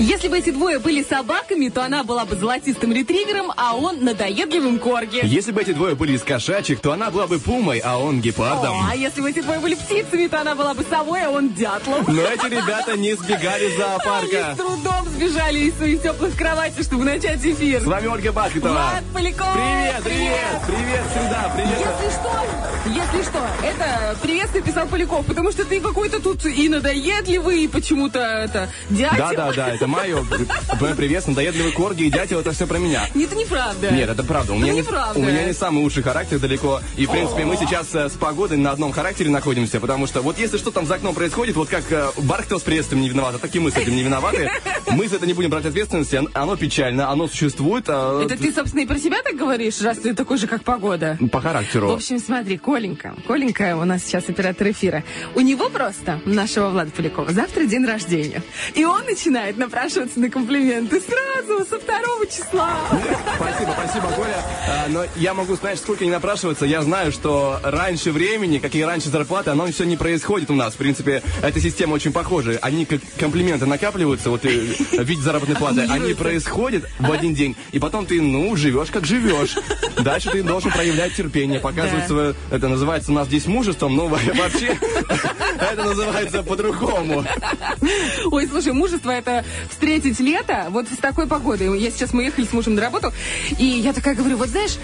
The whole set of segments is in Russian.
Если бы эти двое были собаками, то она была бы золотистым ретривером, а он надоедливым корги. Если бы эти двое были из кошачьих, то она была бы пумой, а он гепардом. О, а если бы эти двое были птицами, то она была бы совой, а он дятлом. Но эти ребята не сбегали из Они зоопарка. с трудом сбежали из своих теплых кроватей, чтобы начать эфир. С вами Ольга Баскетова. Влад Поляков. Привет, привет, привет, среда, привет. Если что, если что, это приветствие писал Поляков, потому что ты какой-то тут и надоедливый, и почему-то это дятел. Да, да, да, это Мой привет, надоедливый корги и дятел, это все про меня. Нет, это неправда. Нет, это правда. У меня, не, у меня не самый лучший характер далеко. И, в принципе, мы сейчас э, с погодой на одном характере находимся, потому что вот если что там за окном происходит, вот как э, Бархтов с приветствием не виноват, так и мы с этим не виноваты. Мы за это не будем брать ответственности. Оно- печально, оно существует. а, Это ты, собственно, и про себя так говоришь, раз ты такой же, как погода? По характеру. В общем, смотри, Коленька. Коленька у нас сейчас оператор эфира. У него просто, нашего Влада Полякова, завтра день рождения. И он начинает напрашиваться на комплименты сразу, со второго числа. Спасибо, спасибо, Коля. А, но я могу сказать, сколько не напрашиваться. Я знаю, что раньше времени, как и раньше зарплаты, оно все не происходит у нас. В принципе, эта система очень похожа. Они как комплименты накапливаются, вот э, в виде заработной платы. Они происходят в один день. И потом ты, ну, живешь как живешь. Дальше ты должен проявлять терпение, показывать Да. свое... Это называется у нас здесь мужеством, но вообще это называется по-другому. Ой, слушай, мужество это встретить лето вот с такой погодой. Я сейчас, мы ехали с мужем на работу, и я такая говорю, вот знаешь,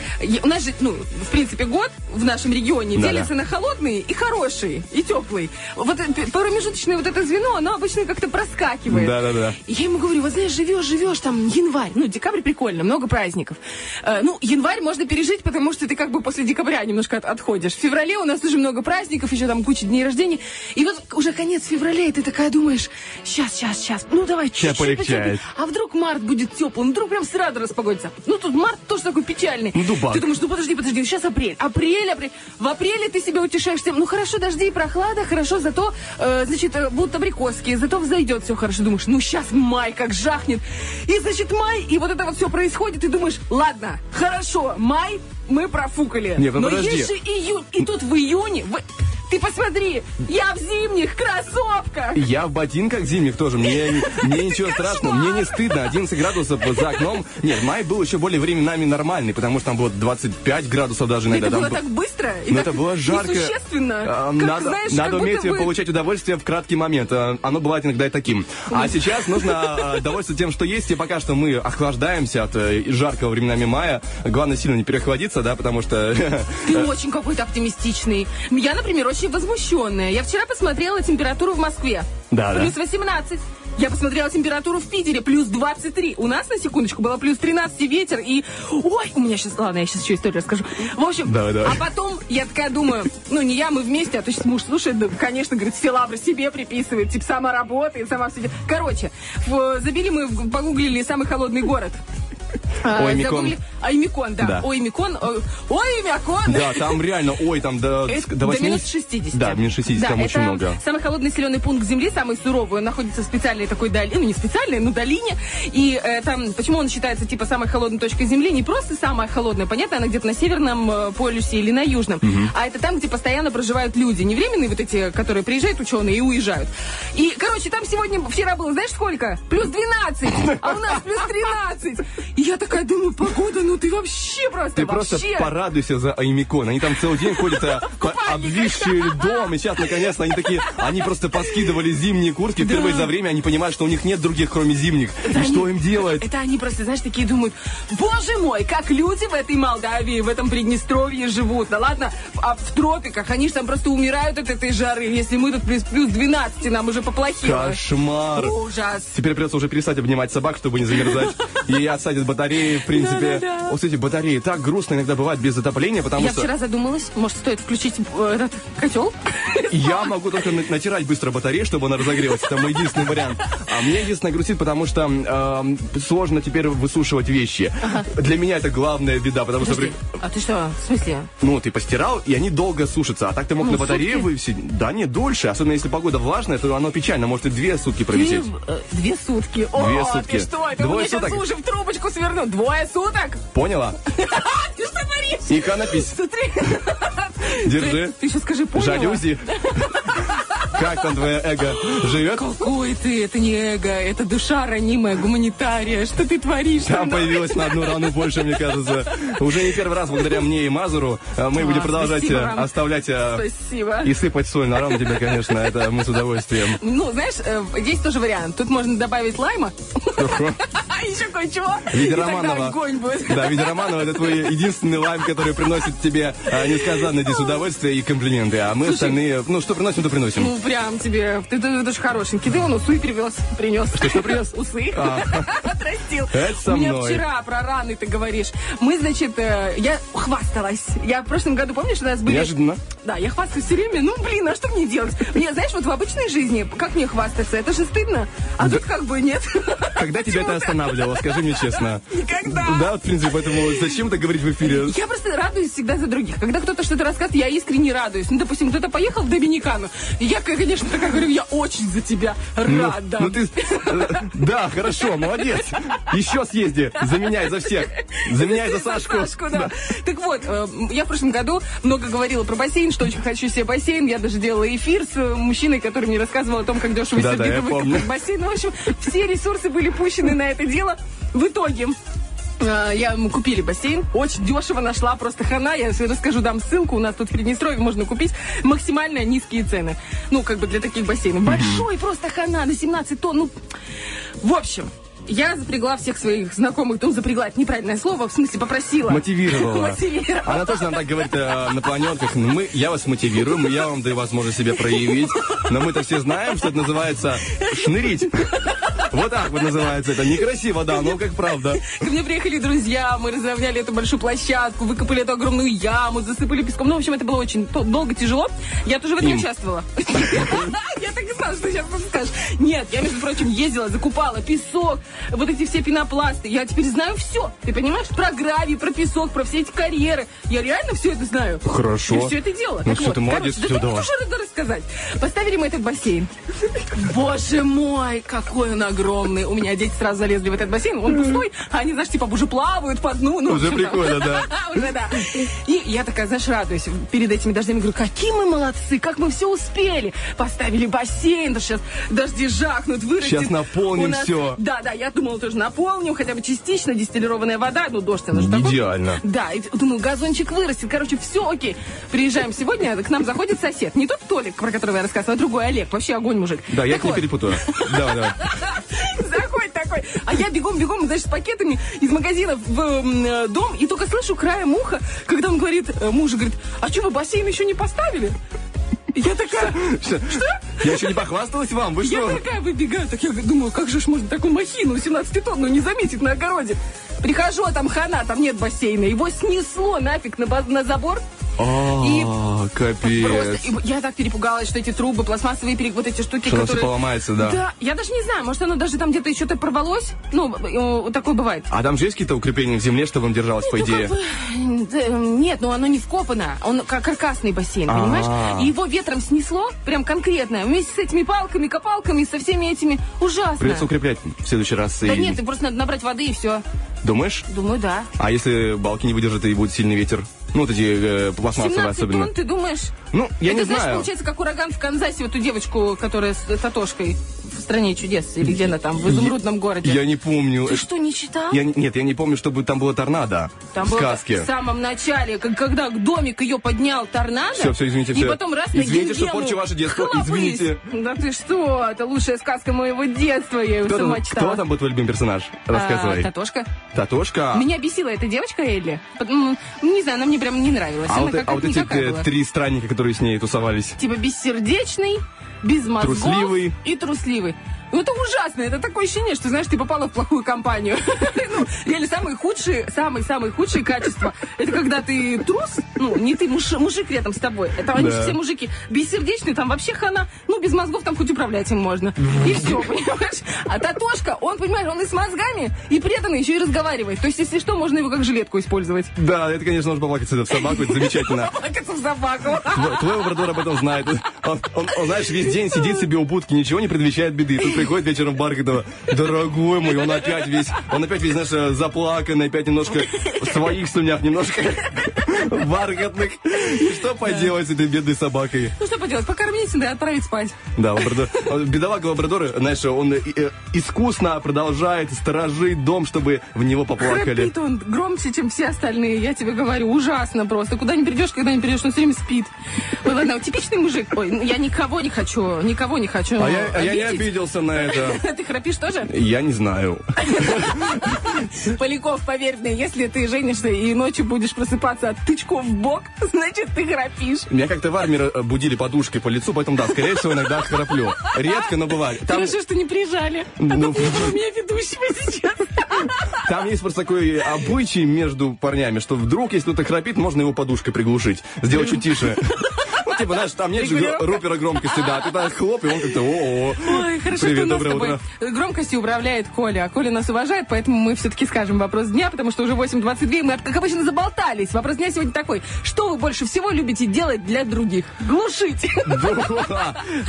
у нас же, ну, в принципе, год в нашем регионе Да-да. делится на холодный и хороший, и теплый. Вот э, промежуточное вот это звено, оно обычно как-то проскакивает. Да-да-да. И я ему говорю, вот знаешь, живешь, живешь, там, январь, ну, декабрь прикольно, много праздников. Э, ну, январь можно пережить, потому что ты как бы после декабря немножко от- отходишь. В феврале у нас тоже много праздников, еще там куча дней рождения. И вот уже конец февраля, и ты такая думаешь, сейчас, сейчас, сейчас, ну давай Щас чуть-чуть полегчает. А вдруг март будет теплым, вдруг прям сразу распогодится. Ну, тут март тоже такой печальный. Ну, дубак. Ты думаешь, ну подожди, подожди, сейчас апрель. Апрель, апрель. В апреле ты себя утешаешь тем, ну хорошо, дожди и прохлада, хорошо, зато, э, значит, э, будут абрикоски, зато взойдет все хорошо. Думаешь, ну сейчас май как жахнет. И, значит, май, и вот это вот все происходит, и думаешь, ладно, хорошо, май мы профукали. Не, ну Но подожди. есть же июнь, и тут в июне... в- Ты посмотри, я в зимних кроссовках. Я в ботинках зимних тоже. Мне, мне ничего страшного. Мне не стыдно. 11 градусов за окном. Нет, май был еще более временами нормальный, потому что там было 25 градусов даже иногда. это Там было б- так быстро и Но так это было жарко. несущественно. А, Как, надо знаешь, надо уметь бы- получать удовольствие в краткий момент. А, Оно бывает иногда и таким. А сейчас нужно а, довольствоваться тем, что есть. И пока что мы охлаждаемся от э, жаркого временами мая. Главное сильно не переохладиться, да, потому что... Ты очень какой-то оптимистичный. Я, например, очень возмущенная. Я вчера посмотрела температуру в Москве. Да, да. Плюс 18. Я посмотрела температуру в Питере, плюс 23. У нас, на секундочку, было плюс 13 ветер, и... Ой, у меня сейчас... Ладно, я сейчас еще историю расскажу. В общем, Давай, давай. а потом я такая думаю, ну, не я, мы вместе, а то сейчас муж слушает, да, конечно, говорит, все лавры себе приписывает, типа, сама работает, сама все... делает. Короче, в- забили мы, погуглили самый холодный город. А, Оймикон. загугли- Оймикон, да. Да. Оймикон. о- Оймикон. Да, там реально, ой, там до, Это до до 80... минус 60. Да, минус 60, Да, там очень много. самый холодный населенный пункт Земли, самый суровый. Он находится в специальной такой долине, ну не специальной, но долине. И э, там, почему он считается типа самой холодной точкой Земли? Не просто самая холодная, понятно, она где-то на северном э, полюсе или на южном, а это там, где постоянно проживают люди. Не временные вот эти, которые приезжают ученые и уезжают. И, короче, там сегодня, вчера было, знаешь сколько? Плюс 12, а у нас плюс 13. И я такая думаю, погода, ну ты вообще просто, Ты просто вообще. порадуйся за Аймикон. Они там целый день ходят а, обвисшие льдом. И сейчас, наконец-то, они такие... Они просто поскидывали зимние куртки. Впервые за время они понимают, что у них нет других, кроме зимних. И что им делать? Это они просто, знаешь, такие думают, боже мой, как люди в этой Молдавии, в этом Приднестровье живут. Да ладно, а в тропиках, они же там просто умирают от этой жары. Если мы тут плюс, плюс 12, нам уже поплохело. Кошмар. Ужас. Теперь придется уже перестать обнимать собак, чтобы не замерзать. И отсадят батареи в принципе. Вот эти батареи так грустно иногда бывает без отопления, потому Я что вчера задумалась, может, стоит включить э, этот котел? я могу только на- натирать быстро батарею, чтобы она разогрелась. Это мой единственный вариант. А мне единственное грустит, потому что сложно теперь высушивать вещи. Для меня это главная беда, потому что... Подожди, а ты что, в смысле? Ну, ты постирал, и они долго сушатся. А так ты мог Ну, на батарее вывесить. Да, нет, дольше. Особенно если погода влажная, то оно печально. Может и две сутки провисеть. э, две сутки. О, Две ты сутки. что, это Двое у меня сейчас суток. уши в трубочку сверну. Двое суток? Поняла? Ты что творишь? Иконопись. Смотри. Держи. Ты, ты еще скажи, поняла? Жалюзи. Как там твое эго живет? Какой ты? Это не эго, это душа ранимая, гуманитария. Что ты творишь? Там появилось на одну рану больше, мне кажется. Уже не первый раз благодаря мне и Мазуру э, мы А, будем продолжать спасибо э, оставлять э, и сыпать соль на рану тебе, конечно. Это мы с удовольствием. Ну, знаешь, есть тоже вариант. Тут можно добавить лайма. А еще кое-чего. В виде И тогда Романова. огонь будет. Да, Видя Романова, это твой единственный лайм, который приносит тебе несказанное здесь удовольствие и комплименты. А мы остальные, ну, что приносим, то приносим. Прям тебе. Ты, ты, ты же хорошенький. Ты он усы привез, принес. Что, что принес? Усы. Отрастил. Это со У меня мной. вчера про раны ты говоришь. Мы, значит, э, я хвасталась. Я в прошлом году, помнишь, у нас были... Неожиданно. Да, я хвастаюсь все время. Ну, блин, а что мне делать? Мне, знаешь, вот в обычной жизни, как мне хвастаться? Это же стыдно. А тут как бы нет. Когда тебя это останавливало, скажи мне честно. Никогда. Да, вот, в принципе, поэтому зачем это говорить в эфире? Я просто радуюсь всегда за других. Когда кто-то что-то рассказывает, я искренне радуюсь. Ну, допустим, кто-то поехал в Доминикану. и Я, конечно, такая говорю, я очень за тебя Ну, рада. ну ты... э, Да, хорошо, молодец. Еще съезди. Заменяй за всех. Заменяй за Сашку. Сашку, да. Так вот, э, я в прошлом году много говорила про бассейн, что очень хочу себе бассейн. Я даже делала эфир с э, мужчиной, который мне рассказывал о том, как дешево Да, себе да, выкопать бассейн. Ну, в общем, все ресурсы были пущены на это дело. В итоге я, мы купили бассейн, очень дешево нашла, просто хана, я расскажу, дам ссылку, у нас тут в Приднестровье можно купить максимально низкие цены. Ну, как бы для таких бассейнов. Большой просто хана, на 17 тонн, ну, в общем, я запрягла всех своих знакомых, ну, запрягла, это неправильное слово, в смысле попросила. Мотивировала. Мотивировала. Она тоже нам так говорит э, на планерках. Мы, я вас мотивирую, я вам даю возможность себя проявить. Но мы-то все знаем, что это называется шнырить. Вот так вот называется это. Некрасиво, да, но как правда. Ко мне приехали друзья, мы разровняли эту большую площадку, выкопали эту огромную яму, засыпали песком. Ну, в общем, это было очень долго, тяжело. Я тоже в этом Им. участвовала. Я так и знала, что сейчас скажешь. Нет, я, между прочим, ездила, закупала песок, вот эти все пенопласты. Я теперь знаю все. Ты понимаешь? Про гравий, про песок, про все эти карьеры. Я реально все это знаю. Хорошо. Я все это делала. Ну Так вот, ты молодец, короче, всё да можешь это рассказать. Поставили мы этот бассейн. Боже мой, какой он огромный. У меня дети сразу залезли в этот бассейн. Он пустой, а они, знаешь, типа уже плавают по дну. Ну, Уже прикольно, да. Уже да. И я такая, знаешь, радуюсь перед этими дождями. Говорю, какие мы молодцы, как мы все успели. Поставили бассейн, да сейчас дожди жахнут, вырастет. Щас наполним нас- всё. Да, да, я думала тоже наполним, хотя бы частично дистиллированная вода. Ну, дождь, она же такой. Идеально. Да, и думаю, газончик вырастет. Короче, все окей. Приезжаем сегодня, к нам заходит сосед. Не тот Толик, про которого я рассказывала, а другой Олег. Вообще огонь мужик. Да, я Так их не вот. перепутаю. Давай, давай. Заходит такой. А я бегом-бегом, знаешь, с пакетами из магазина в э, дом, и только слышу краем уха, когда он говорит, э, муж говорит, а что, вы бассейн еще не поставили? Я такая, Что? Я еще не похвасталась вам, вы я что? такая выбегаю, так я думаю, как же ж можно такую махину 17 тонн ну, не заметить на огороде. Прихожу, а там хана, там нет бассейна. Его снесло нафиг на, на забор. А, капец. Просто и я так перепугалась, что эти трубы, пластмассовые пере- вот эти штуки, Что которые... поломается, да. Да, я даже не знаю, может оно даже там где-то еще-то порвалось. Ну, такое бывает. А там же есть какие-то укрепления в земле, чтобы он держалось, по Ну, идее? как бы, нет, ну оно не вкопано. Он как каркасный бассейн, А-а-а. понимаешь? И его ветром снесло, прям конкретно, вместе с этими палками, копалками, со всеми этими. Ужасно. Придется укреплять в следующий раз. Да и- нет, ты просто надо набрать воды и все. Думаешь? Думаю, да. А если балки не выдержат и будет сильный ветер? Ну, вот эти э, пластмассовые 17 особенно. тонн, ты думаешь? Ну, я Это, не знаешь, знаю. получается, как ураган в Канзасе, вот ту девочку, которая с Татошкой в стране чудес, или где она там, в изумрудном городе. Я не помню. Ты что, не читал? Я не- нет, я не помню, чтобы там было торнадо Там в было сказке. в самом начале, когда домик ее поднял торнадо. Всё, всё, извините, И всё. потом раз на Извините, что порчу ваше детство, хлопались. извините. Да ты что, это лучшая сказка моего детства, я ее Кто сама там, читала. кто там был твой любимый персонаж? Рассказывай. А, Татошка. Татошка. Меня бесила эта девочка Элли. Не знаю, она мне прям не нравилась. А она вот, как, а вот эти э, была. три странника, которые с ней тусовались. Типа бессердечный, без мозгов Трусливый. и трусливый. Ну, это ужасно. Это такое ощущение, что, знаешь, ты попала в плохую компанию. Ну, реально, самые худшие, самые-самые худшие качества. Это когда ты трус, ну, не ты, муж, мужик рядом с тобой. Это они Да. все мужики бессердечные, там вообще хана. Ну, без мозгов там хоть управлять им можно. И все, понимаешь? А Татошка, он, понимаешь, он и с мозгами, и при этом еще и разговаривает. То есть, если что, можно его как жилетку использовать. Да, это, конечно, нужно поплакаться в собаку, это замечательно. Плакаться в собаку. Твой, твой лабрадор об этом знает. Он, он- он, знаешь, весь день сидит себе у будки, ничего не предвещает беды. Тут приходит вечером в бар, говорит, дорогой мой, он опять весь, он опять весь, знаешь, э, заплаканный, опять немножко в своих слюнях, немножко бархатных. И что поделать с этой бедной собакой? Ну, что поделать, покормить, да, отправить спать. Да, лабрадор. он- Бедолага лабрадор, знаешь, он э, э, искусно продолжает сторожить дом, чтобы в него поплакали. Храпит он громче, чем все остальные, я тебе говорю, ужасно просто. Куда не придешь, когда не придешь, он все время спит. Ой, ладно, типичный мужик. Ой, я никого не хочу, никого не хочу А я, а я не обиделся на это. Ты храпишь тоже? Я не знаю. Поляков, поверь мне, если ты женишься и ночью будешь просыпаться от тычков в бок, значит, ты храпишь. Меня как-то в армии будили подушкой по лицу, поэтому да, скорее всего, иногда храплю. Редко, но бывает. Там, Хорошо, что не прижали. А Ну, то не было у меня ведущего сейчас. там есть просто такой обычай между парнями, что вдруг, если кто-то храпит, можно его подушкой приглушить. Сделать чуть тише. Типа, знаешь, там нет же рупера громкости, да. Ты так хлоп, и он как-то о Ой, хорошо, Привет, что у нас доброе с тобой утро. громкостью управляет Коля. А Коля нас уважает, поэтому мы все-таки скажем вопрос дня, потому что уже 8.22, и мы, как обычно, заболтались. Вопрос дня сегодня такой. Что вы больше всего любите делать для других? Глушить.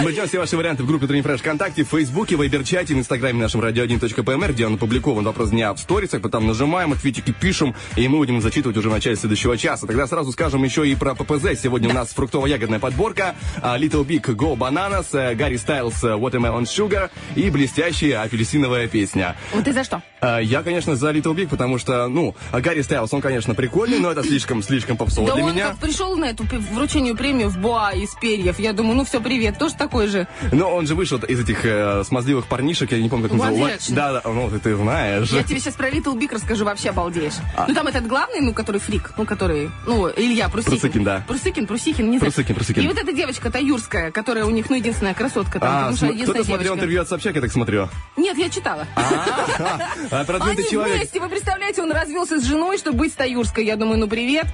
Мы ждем все ваши варианты в группе Утренний Фреш ВКонтакте, в Фейсбуке, в Вайберчате, в Инстаграме нашем radio1.pmr, где он опубликован вопрос дня в сторисах, потом нажимаем, ответики пишем, и мы будем зачитывать уже в начале следующего часа. Тогда сразу скажем еще и про ППЗ. Сегодня у нас фруктово-ягодная подборка, а, Little Big Go Bananas, э, Гарри Стайлс э, Watermelon Sugar и блестящая апельсиновая песня. Вот ты за что? А, Я, конечно, за Little Big, потому что, ну, Гарри Стайлс, он, конечно, прикольный, но это слишком, слишком попсово Да для он меня. как пришел на эту вручению премию в Боа из перьев. Я думаю, ну все, привет, тоже такой же. Но он же вышел из этих э, смазливых парнишек, я не помню, как One называется. Да, да, ну ты, ты знаешь. Я тебе сейчас про Little Big расскажу, вообще обалдеешь. А. Ну там этот главный, ну который фрик, ну который, ну Илья Прусикин. Прусыкин, да. Прусыкин, Прусихин, не знаю. Прусыкин, Прусыкин. И вот эта девочка таюрская, которая у них, ну единственная красотка там, А, см- кто-то смотрел интервью от Собчак, я так смотрю. Нет, я читала. А, продвинутый Они человек. вместе, вы представляете, он развелся с женой, чтобы быть с Таюрской. Я думаю, ну привет.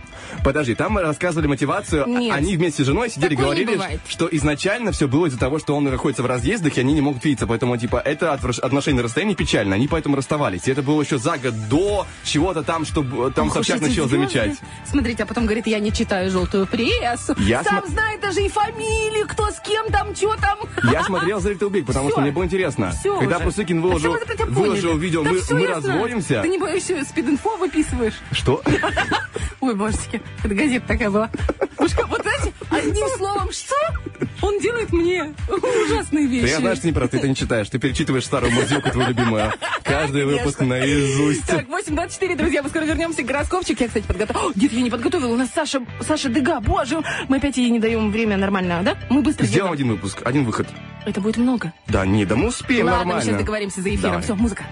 Подожди, там рассказывали мотивацию. Нет. Они вместе с женой сидели, Такое не говорили, что изначально все было из-за того, что он находится в разъездах, и они не могут видеться. Поэтому, типа, это отношения на расстоянии печально. Они поэтому расставались. И это было еще за год до чего-то там, чтобы там Ох, Собчак начал замечать. Смотрите, а потом говорит, я не читаю желтую прессу. Я Сам см- знает даже и фамилию, кто с кем там, что там. Я смотрел за Little Big, потому Всё. что мне было интересно. Всё Когда уже. Прусыкин Да выложил, это выложил видео, Да мы, мы разводимся. Ты не боишься, спид-инфо выписываешь? Что? Ой, божечки, это газета такая была. Пушка, вот знаете, одним словом, что? Он делает мне ужасные Да вещи. я знаю, что не прав, ты это не читаешь. Ты перечитываешь старую музыку твою любимую. Каждый выпуск наизусть. Так, 8.24, друзья, мы скоро вернемся. Гороскопчик я, кстати, подготовила. Нет, я не подготовила. У нас Саша, Саша Дега, боже, мы опять ей не даем время нормально, да? Мы быстро Сделаем сделаем. один выпуск, один выход. Это будет много. Да, не, да мы успеем Ладно, мы нормально. сейчас договоримся за эфиром. Давай. Все, музыка.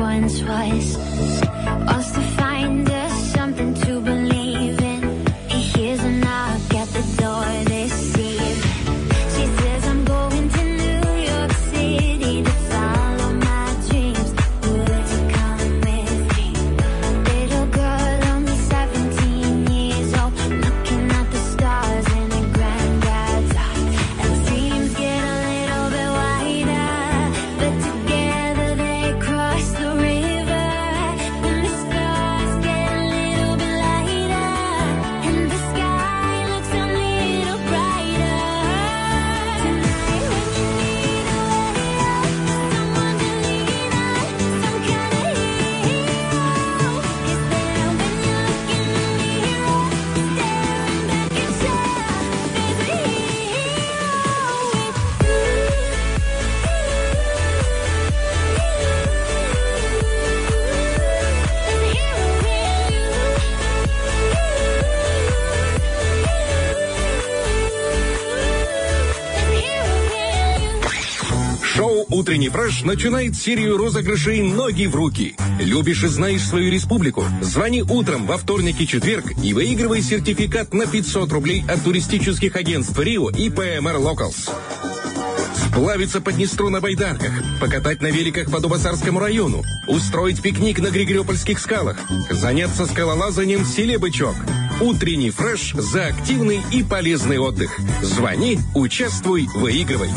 Once was. Начинает серию розыгрышей «Ноги в руки». Любишь и знаешь свою республику? Звони утром во вторник и четверг и выигрывай сертификат на 500 рублей от туристических агентств «Рио» и ПМР «Локалс». Сплавиться по Днестру на байдарках, покатать на великах по Дубасарскому району, устроить пикник на Григорьопольских скалах, заняться скалолазанием в селе Бычок. Утренний фреш за активный и полезный отдых. Звони, участвуй, выигрывай.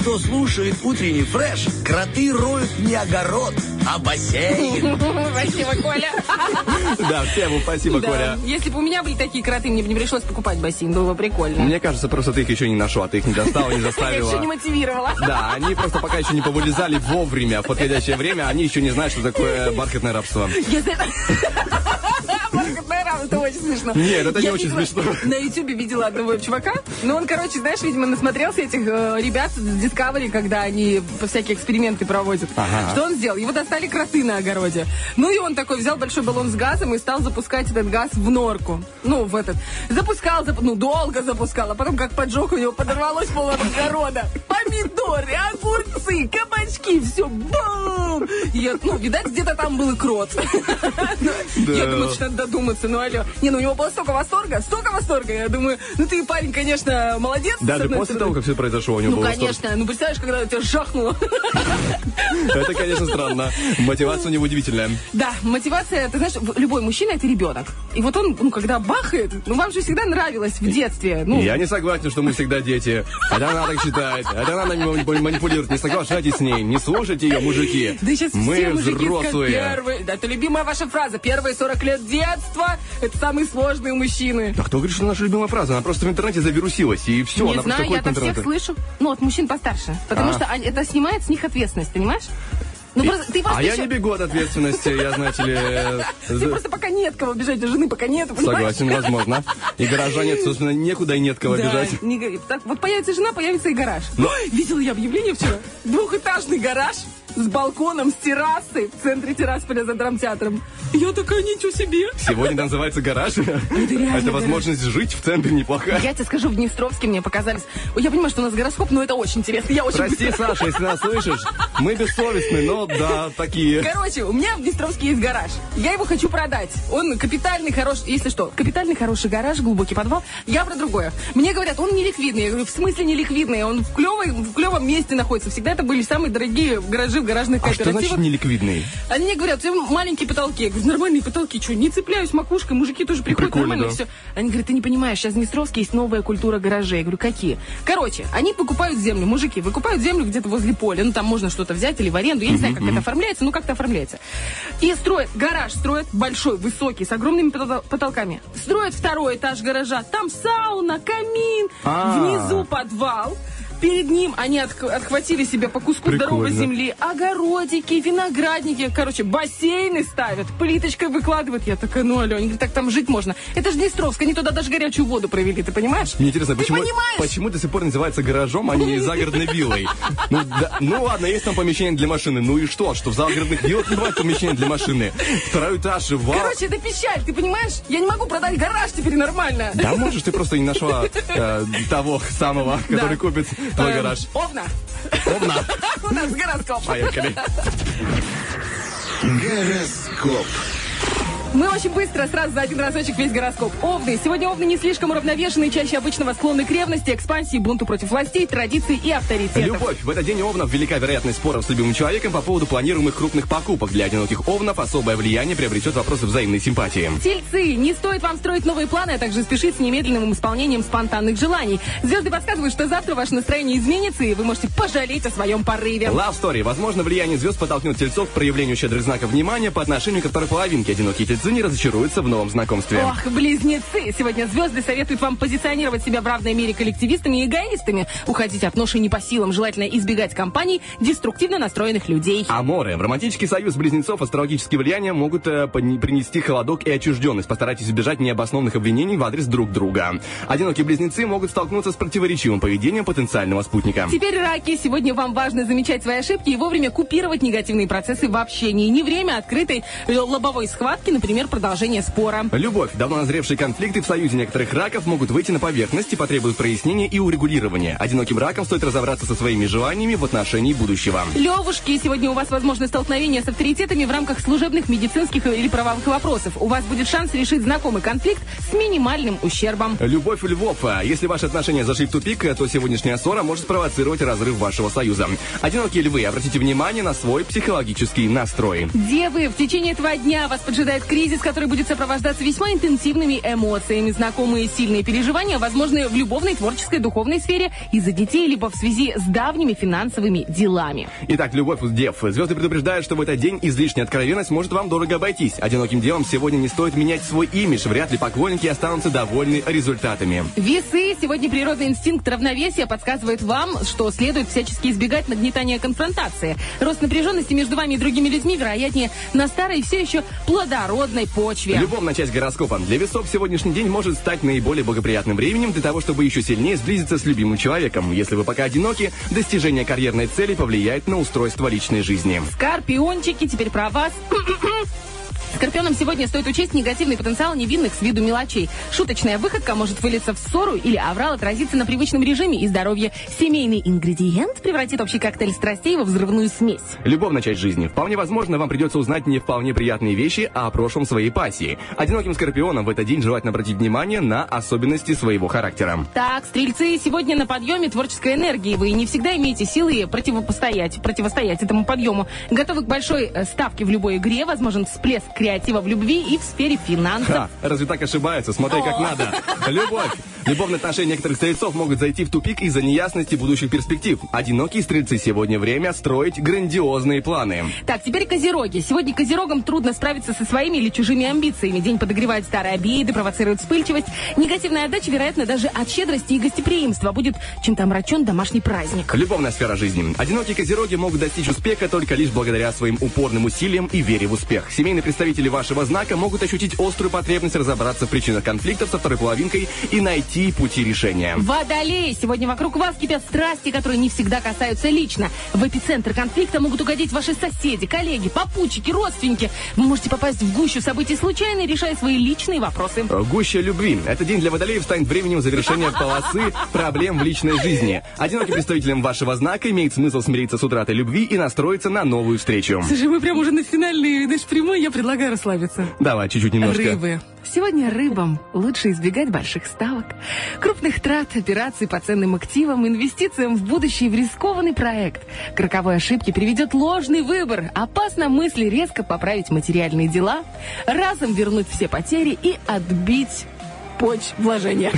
Кто слушает утренний фреш, кроты роют не огород, а бассейн. Спасибо, Коля. Да, всем спасибо, Да. Коля. Если бы у меня были такие кроты, мне бы не пришлось покупать бассейн. Было бы прикольно. Мне кажется, просто ты их еще не нашла, ты их не достала, не Я еще не заставила. мотивировала. Да, они просто пока еще не повылезали вовремя, в подходящее время, они еще не знают, что такое бархатное рабство. Я это... Очень смешно. Нет, это не Я очень видела- смешно. На ютубе видела одного чувака, но он, короче, знаешь, видимо, насмотрелся этих э, ребят с Discovery, когда они всякие эксперименты проводят. Ага. Что он сделал? Его достали кроты на огороде. Ну и он такой взял большой баллон с газом и стал запускать этот газ в норку. Ну, в этот. Запускал, зап- ну, долго запускал, а потом как поджег, у него подорвалось пол огорода. Помидоры, огурцы, кабачки, все, бум! Я, ну, видать, где-то там был и крот. Я думаю, что надо додуматься, ну алло. Не, ну у него было столько восторга, столько восторга. Я думаю, ну ты, парень, конечно, молодец. Даже одной после того, как все произошло, у него Ну, был восторг. конечно. Ну, представляешь, когда тебя жахнуло. Это, конечно, странно. Мотивация у него удивительная. Да, мотивация, ты знаешь, любой мужчина это ребенок. И вот он, ну, когда бахает, ну, вам же всегда нравилось в детстве. Ну, Я не согласен, что мы всегда дети. Это она так считает. Это она нами манипу- манипулирует. Не соглашайтесь с ней. Не слушайте ее, мужики. Да сейчас мы все мужики взрослые. первые. Да, это любимая ваша фраза. Первые 40 лет детства это самые сложные мужчины. Да кто говорит, что наша любимая фраза? Она просто в интернете завирусилась, и все. не она знаю, я так всех слышу. Ну, от мужчин постарше. Потому А. что это снимает с них ответственность, понимаешь? Ну, просто, ты просто А я еще- не бегу от ответственности, я, знаете ли... Ты просто пока нет кого бежать, у жены пока нет, понимаешь? Согласен, возможно. И гаража нет, собственно, некуда и нет кого Да, бежать. не. Так, вот появится жена, появится и гараж. Ну. Ой, видела я объявление вчера. Двухэтажный гараж с балконом, с террасой в центре Тирасполя за драмтеатром. Я такая, ничего себе. Сегодня называется гараж. Это возможность жить в центре неплохая. Я тебе скажу, в Днестровске мне показались... Я понимаю, что у нас гороскоп, но это очень интересно. Я очень Прости, Саша, если нас слышишь. Мы бессовестны, но да, такие. Короче, у меня в Днестровске есть гараж. Я его хочу продать. Он капитальный, хороший, если что, капитальный, хороший гараж, глубокий подвал. Я про другое. Мне говорят, он не ликвидный. Я говорю, в смысле не ликвидный? Он в, клевой, в клевом месте находится. Всегда это были самые дорогие гаражи в гаражных А что значит кооперативах. неликвидный? Они мне говорят, маленькие потолки. Я говорю, нормальные потолки, что, не цепляюсь макушкой, мужики тоже приходят, прикольно, нормально да. все. Они говорят, ты не понимаешь, сейчас в Днестровске есть новая культура гаражей. Я говорю, какие? Короче, они покупают землю, мужики, выкупают землю где-то возле поля. Ну, там можно что-то взять или в аренду. Я не знаю, как это оформляется, ну, как-то оформляется. И строят, гараж строят большой, высокий, с огромными потол- потолками. Строят второй этаж гаража. Там сауна, камин, А. внизу подвал. Перед ним они отх- отхватили себе по куску здоровой Прикольно. земли, огородики, виноградники, короче, бассейны ставят, плиточкой выкладывают. Я такая, ну, алло, они говорят, так там жить можно. Это же Днестровск, они туда даже горячую воду провели, ты понимаешь? Мне интересно, Ты почему, понимаешь? почему до сих пор называется гаражом, а не загородной виллой? Ну, да- ну ладно, есть там помещение для машины. Ну и что? Что в загородных виллах не бывает помещение для машины? Второй этаж, и вау. Короче, это пищаль, ты понимаешь? Я не могу продать гараж теперь нормально. Да, может, ты просто не нашла э, того самого, который Да. купит твой Эм, гараж. Овна, Овна. У нас гороскоп. Поехали. Мы очень быстро, сразу за один разочек весь гороскоп. Овны. Сегодня овны не слишком уравновешенные, чаще обычного склонны к ревности, экспансии, бунту против властей, традиций и авторитетов. Любовь. В этот день овнов велика вероятность споров с любимым человеком по поводу планируемых крупных покупок. Для одиноких овнов особое влияние приобретет вопрос взаимной симпатии. Тельцы, не стоит вам строить новые планы, а также спешить с немедленным исполнением спонтанных желаний. Звезды подсказывают, что завтра ваше настроение изменится, и вы можете пожалеть о своем порыве. Love Story. Возможно, влияние звезд подтолкнет тельцов к проявлению щедрых знаков внимания по отношению ко второй половинке. Одинокие тельцы не разочаруются в новом знакомстве. Ох, близнецы! Сегодня звезды советуют вам позиционировать себя в равной мере коллективистами и эгоистами. Уходить от ноши не по силам, желательно избегать компаний деструктивно настроенных людей. Аморы. В романтический союз близнецов астрологические влияния могут э, принести холодок и отчужденность. Постарайтесь избежать необоснованных обвинений в адрес друг друга. Одинокие близнецы могут столкнуться с противоречивым поведением потенциального спутника. Теперь, раки, сегодня вам важно замечать свои ошибки и вовремя купировать негативные процессы в общении. Не время открытой э, лобовой схватки, например, продолжение спора. Любовь. Давно назревшие конфликты в союзе некоторых раков могут выйти на поверхность и потребуют прояснения и урегулирования. Одиноким ракам стоит разобраться со своими желаниями в отношении будущего. Левушки, сегодня у вас возможны столкновения с авторитетами в рамках служебных, медицинских или правовых вопросов. У вас будет шанс решить знакомый конфликт с минимальным ущербом. Любовь львов. Если ваши отношения зашли в тупик, то сегодняшняя ссора может спровоцировать разрыв вашего союза. Одинокие львы, обратите внимание на свой психологический настрой. Девы, в течение этого дня вас поджидает кризис, который будет сопровождаться весьма интенсивными эмоциями. Знакомые сильные переживания возможны в любовной, творческой, духовной сфере из-за детей, либо в связи с давними финансовыми делами. Итак, любовь дев. Звезды предупреждают, что в этот день излишняя откровенность может вам дорого обойтись. Одиноким делом сегодня не стоит менять свой имидж. Вряд ли поклонники останутся довольны результатами. Весы. Сегодня природный инстинкт равновесия подсказывает вам, что следует всячески избегать нагнетания конфронтации. Рост напряженности между вами и другими людьми, вероятнее, на старой все еще плодородной почве. Любовная часть гороскопа. Для весов сегодняшний день может стать наиболее благоприятным временем для того, чтобы еще сильнее сблизиться с любимым человеком. Если вы пока одиноки, достижение карьерной цели повлияет на устройство личной жизни. Скорпиончики, теперь про вас. Скорпионам сегодня стоит учесть негативный потенциал невинных с виду мелочей. Шуточная выходка может вылиться в ссору или аврал отразиться на привычном режиме и здоровье. Семейный ингредиент превратит общий коктейль страстей во взрывную смесь. Любовная часть жизни. Вполне возможно, вам придется узнать не вполне приятные вещи о прошлом своей пассии. Одиноким скорпионам в этот день желательно обратить внимание на особенности своего характера. Так, стрельцы, сегодня на подъеме творческой энергии. Вы не всегда имеете силы противопостоять, противостоять этому подъему. Готовы к большой э, ставке в любой игре, возможен всплеск креатива в любви и в сфере финансов. Ха, разве так ошибаются? Смотри, как надо. Любовь. Любовные отношения некоторых стрельцов могут зайти в тупик из-за неясности будущих перспектив. Одинокие стрельцы сегодня время строить грандиозные планы. Так, теперь козероги. Сегодня козерогам трудно справиться со своими или чужими амбициями. День подогревает старые обиды, провоцирует вспыльчивость. Негативная отдача, вероятно, даже от щедрости и гостеприимства. Будет чем-то омрачен домашний праздник. Любовная сфера жизни. Одинокие козероги могут достичь успеха только лишь благодаря своим упорным усилиям и вере в успех. Семейные представители вашего знака могут ощутить острую потребность разобраться в причинах конфликтов со второй половинкой и найти пути решения. Водолеи! Сегодня вокруг вас кипят страсти, которые не всегда касаются лично. В эпицентр конфликта могут угодить ваши соседи, коллеги, попутчики, родственники. Вы можете попасть в гущу событий случайно, решая свои личные вопросы. Гуща любви. Этот день для водолеев станет временем завершения полосы проблем в личной жизни. Одиноким представителям вашего знака имеет смысл смириться с утратой любви и настроиться на новую встречу. Слушай, мы прям уже на финальной наш прямой, я предлагаю расслабиться. Давай, чуть-чуть немножко. Рыбы. Сегодня рыбам лучше избегать больших ставок, крупных трат, операций по ценным активам, инвестициям в будущий в рискованный проект. К роковой ошибке приведет ложный выбор. Опасно мысли резко поправить материальные дела, разом вернуть все потери и отбить почь вложения.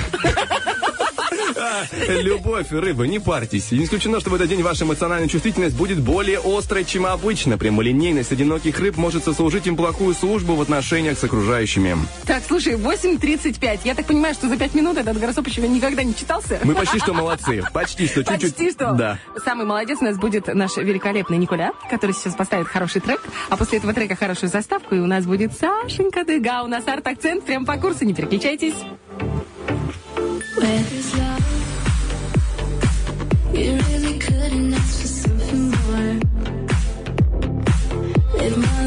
Любовь, рыбы, не парьтесь. Не исключено, что в этот день ваша эмоциональная чувствительность будет более острой, чем обычно. Прямолинейность одиноких рыб может сослужить им плохую службу в отношениях с окружающими. Так, слушай, 8.35. Я так понимаю, что за 5 минут этот гороскоп еще никогда не читался? Мы почти что молодцы. Почти что, чуть-чуть. Почти что. Да. Самый молодец у нас будет наш великолепный Николя, который сейчас поставит хороший трек, а после этого трека хорошую заставку, и у нас будет Сашенька Дыга. У нас арт-акцент прям по курсу, не переключайтесь. Where there's love, you really couldn't ask for something more. Live my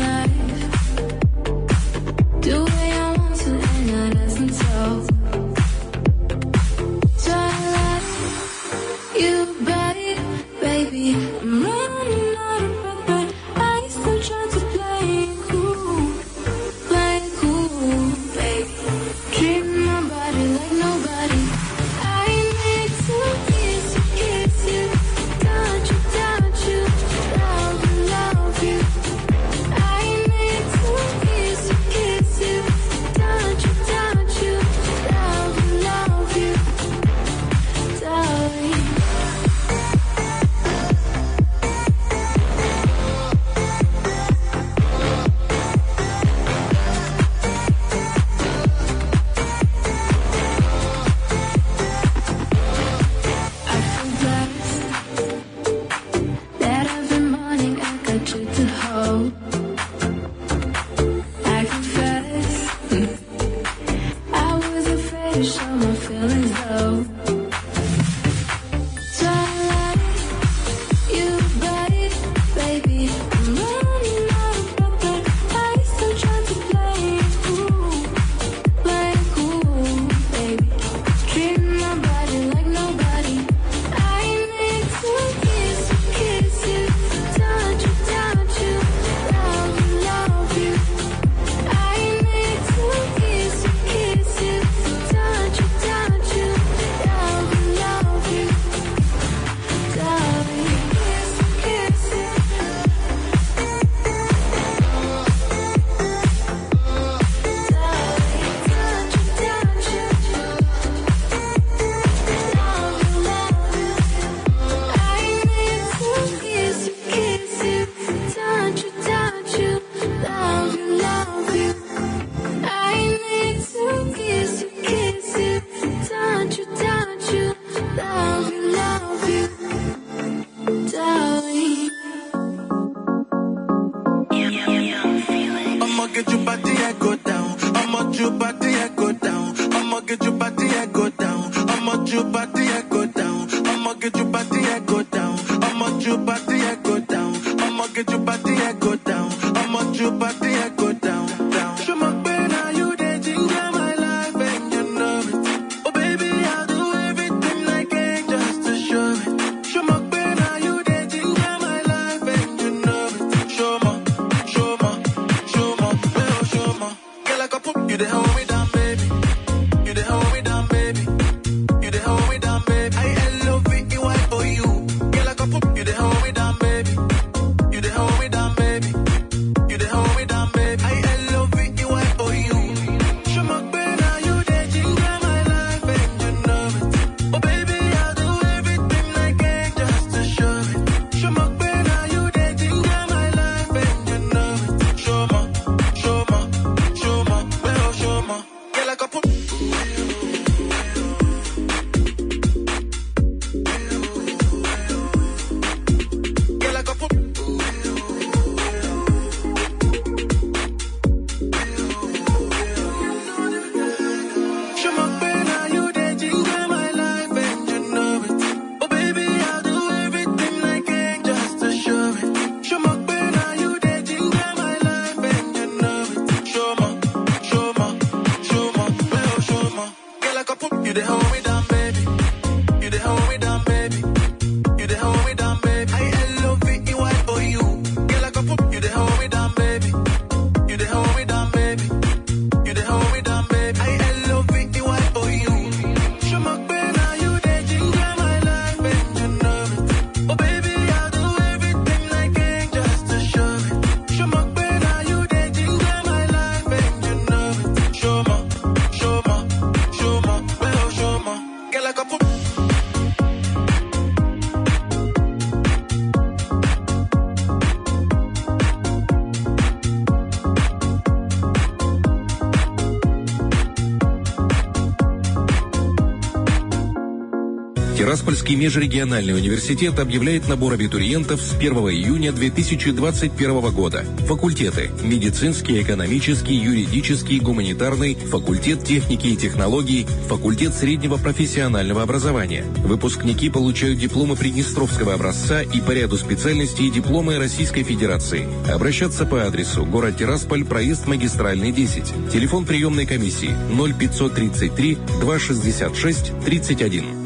Московский межрегиональный университет объявляет набор абитуриентов с 1 июня 2021 года. Факультеты – медицинский, экономический, юридический, гуманитарный, факультет техники и технологий, факультет среднего профессионального образования. Выпускники получают дипломы Приднестровского образца и по ряду специальностей дипломы Российской Федерации. Обращаться по адресу город Тирасполь, проезд магистральный 10. Телефон приемной комиссии 0533 266 31.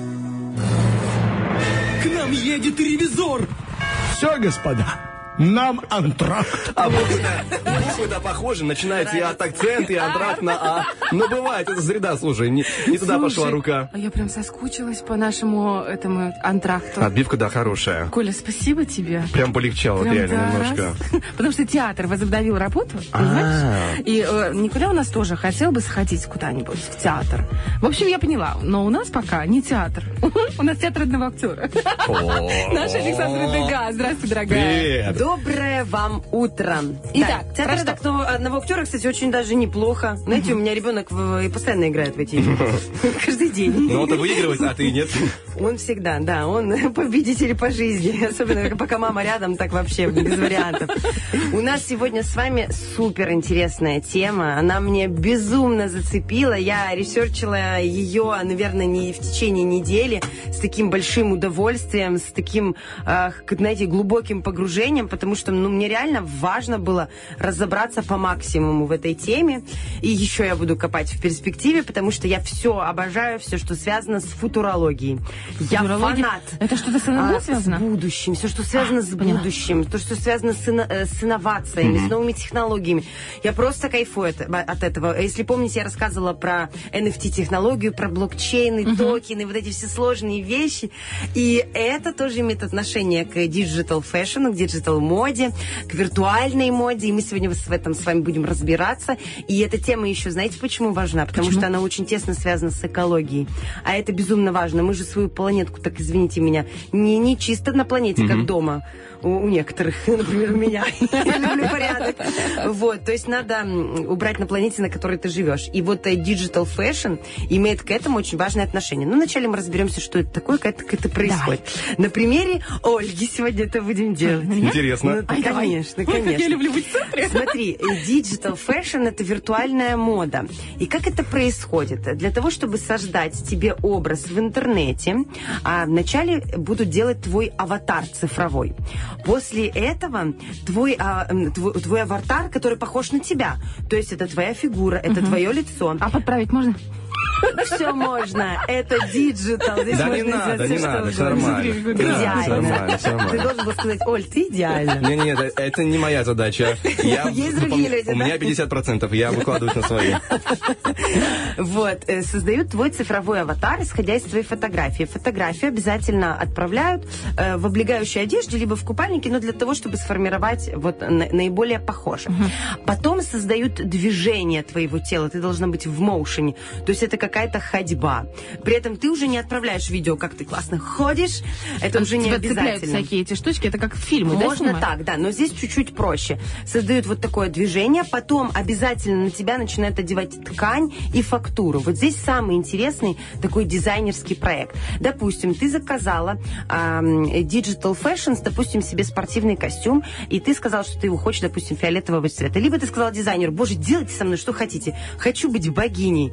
senhor, Gaspadar? Нам антракт. А буквы-то похожи, начинается и от акцента, и антракт на А. Но а бывает, это среда, слушай, не, не туда слушай, пошла рука. А я прям соскучилась по нашему этому антракту. Отбивка, да, хорошая. Коля, спасибо тебе. Прям полегчало, прям, реально, да, немножко. Потому что театр возобновил работу, а. понимаешь? И э, Николя у нас тоже хотел бы сходить куда-нибудь в театр. В общем, я поняла, но у нас пока не театр. У нас театр одного актера. Наш Александр Дега. Здравствуй, дорогая. Привет. Доброе вам утро. Итак, да, театр про одного, одного актера, кстати, очень даже неплохо. Знаете, у меня ребенок и постоянно играет в эти игры. Каждый день. Ну, он-то выигрывает, а ты нет. Он всегда, да, он победитель по жизни. Особенно, пока мама рядом, так вообще без вариантов. У нас сегодня с вами супер интересная тема. Она мне безумно зацепила. Я ресерчила ее, наверное, не в течение недели с таким большим удовольствием, с таким, знаете, глубоким погружением, потому что ну, мне реально важно было разобраться по максимуму в этой теме. И еще я буду копать в перспективе, потому что я все обожаю, все, что связано с футурологией. Я Футурология? фанат. Это что-то с НЛО А, связано? С будущим, все, что связано А, с поняла. будущим, то, что связано с, ино- э, с инновациями, с новыми технологиями. Я просто кайфую от, от этого. Если помните, я рассказывала про NFT-технологию, про блокчейны, токены, вот эти все сложные вещи. И это тоже имеет отношение к digital fashion у, к digital моде, к виртуальной моде. И мы сегодня в этом с вами будем разбираться. И эта тема еще, знаете, почему важна? Потому что она очень тесно связана с экологией. А это безумно важно. Мы же свою планетку, так извините меня, не, не чисто на планете, как дома у, у некоторых, например, у меня. Я люблю порядок. Вот, то есть надо убрать на планете, на которой ты живешь. И вот э, digital fashion имеет к этому очень важное отношение. Ну, вначале мы разберемся, что это такое, как это, как это происходит. На примере Ольги сегодня это будем делать. Интересно. Ну, конечно, конечно. Я люблю быть в центре. Смотри, э, digital fashion это виртуальная мода. И как это происходит? Для того, чтобы создать тебе образ в интернете, а, вначале будут делать твой аватар цифровой. После этого твой, а, твой, твой аватар, который похож на тебя. То есть это твоя фигура, это твое лицо. А подправить можно? Все можно. Это digital. Здесь Да можно не надо, не надо, все нормально. Да, Идеально. Ты должен был сказать, Оль, ты идеально. Не, не, не, это, не моя задача. Есть другие люди, У меня 50%, я выкладываюсь на свои. Вот, э, создают твой цифровой аватар, исходя из твоей фотографии. Фотографию обязательно отправляют э, в облегающей одежде, либо в купальнике, но для того, чтобы сформировать вот на- наиболее похоже. Потом создают движение твоего тела. Ты должна быть в моушене. То есть это какая-то ходьба. При этом ты уже не отправляешь видео, как ты классно ходишь. Это уже не обязательно. всякие эти штучки, это как фильмы, да, Можно снимают? так, да, но здесь чуть-чуть проще. Создают вот такое движение, потом обязательно на тебя начинают одевать ткань и фактуру. Вот здесь самый интересный такой дизайнерский проект. Допустим, ты заказала Digital Fashions, допустим, себе спортивный костюм, и ты сказал, что ты его хочешь, допустим, фиолетового цвета. Либо ты сказал дизайнеру, боже, делайте со мной что хотите, хочу быть богиней.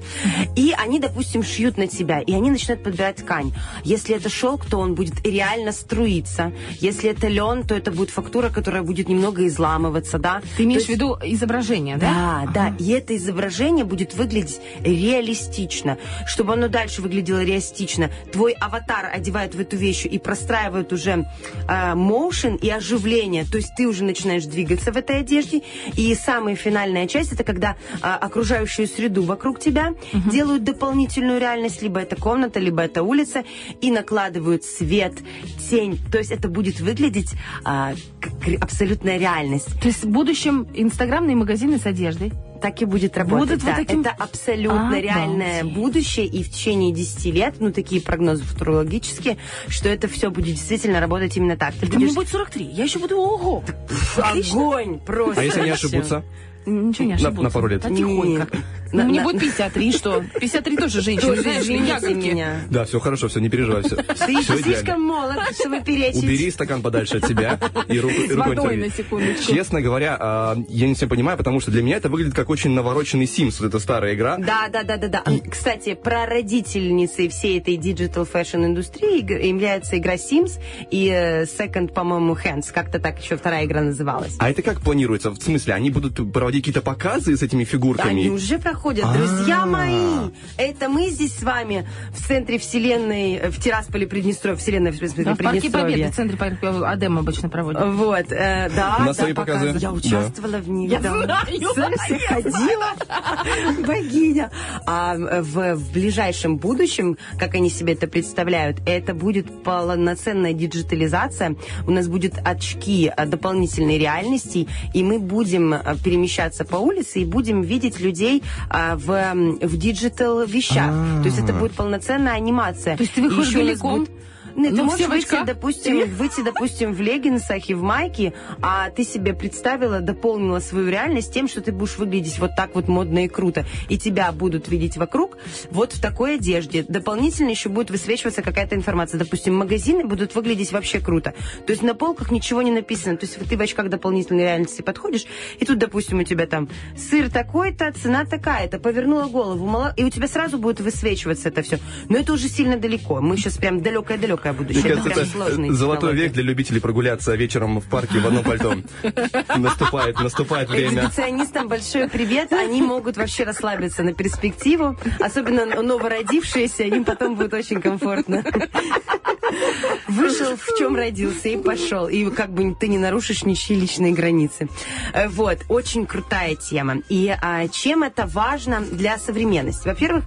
И они, допустим, шьют на тебя, и они начинают подбирать ткань. Если это шелк, то он будет реально струиться. Если это лен, то это будет фактура, которая будет немного изламываться, да. Ты имеешь То в виду изображение, да? да, да, и это изображение будет выглядеть реалистично. Чтобы оно дальше выглядело реалистично, твой аватар одевает в эту вещь и простраивает уже моушен и оживление. То есть ты уже начинаешь двигаться в этой одежде. И самая финальная часть это когда а, окружающую среду вокруг тебя делают дополнительную реальность, либо это комната, либо это улица, и накладывают свет, тень. То есть это будет выглядеть а, как абсолютная реальность То есть в будущем инстаграмные магазины с одеждой. так и будет работать. Будут вот да. таким- Это абсолютно Обалдеть. реальное будущее, и в течение 10 лет, ну, такие прогнозы футурологические, что это все будет действительно работать именно так. Ты мне будешь... будет 43, я еще буду ого. Огонь просто. А если они Всё. ошибутся? Ничего не На- ошибутся. на пару лет. Да тихонько. Ну, На- мне на- будет 53, что? 53 тоже женщины, Тоже знаешь, извините ягодки. меня. Да, все хорошо, все, не переживай, все. Ты еще слишком молод, чтобы перечить. Убери стакан подальше от себя и руку не водой на секундочку. Честно говоря, а, я не совсем понимаю, потому что для меня это выглядит как очень навороченный Sims, вот эта старая игра. Да, да, да, да, да. Кстати, прародительницей всей этой digital fashion индустрии является игра Sims и э, Second, по-моему, Hands. Как-то так еще вторая игра называлась. А это как планируется? В смысле, они будут проводить какие-то показы с этими фигурками? Они уже проходят, друзья мои. Это мы здесь с вами в центре вселенной, э, в Тирасполе, Приднестровье, вселенной, в смысле, Да, в парке Победы, Приднестровье. в центре парка Адем обычно проводят. Вот, э, да, На да, свои показы. Я участвовала в них. Я да. знаю, ходила, богиня. А э, в, в ближайшем будущем, как они себе это представляют, это будет полноценная диджитализация. У нас будет очки э, дополнительной реальности, и мы будем э, перемещаться по улице и будем видеть людей э, в, м, в digital вещах. То есть это будет полноценная анимация. То есть ты выходишь Еще голиком? будет- Нет, ты Ну, можешь все в выйти, очках. допустим, выйти, допустим, в леггинсах и в майке, а ты себе представила, дополнила свою реальность тем, что ты будешь выглядеть вот так вот модно и круто, и тебя будут видеть вокруг вот в такой одежде. Дополнительно еще будет высвечиваться какая-то информация. Допустим, магазины будут выглядеть вообще круто. То есть на полках ничего не написано. То есть ты в очках дополнительной реальности подходишь, и тут, допустим, у тебя там сыр такой-то, цена такая-то, повернула голову, мало- и у тебя сразу будет высвечиваться это все. Но это уже сильно далеко. Мы сейчас прям далекое-далекое Мне будущее. Это кажется, это золотой век для любителей прогуляться вечером в парке в одном пальто. Наступает, наступает время. Экспедиционистам большой привет. Они могут вообще расслабиться на перспективу. Особенно новородившиеся, им потом будет очень комфортно. Вышел, в чем родился, и пошел. И как бы ты не нарушишь ничьи личные границы. Э, Вот, очень крутая тема. И а, чем это важно для современности? Во-первых,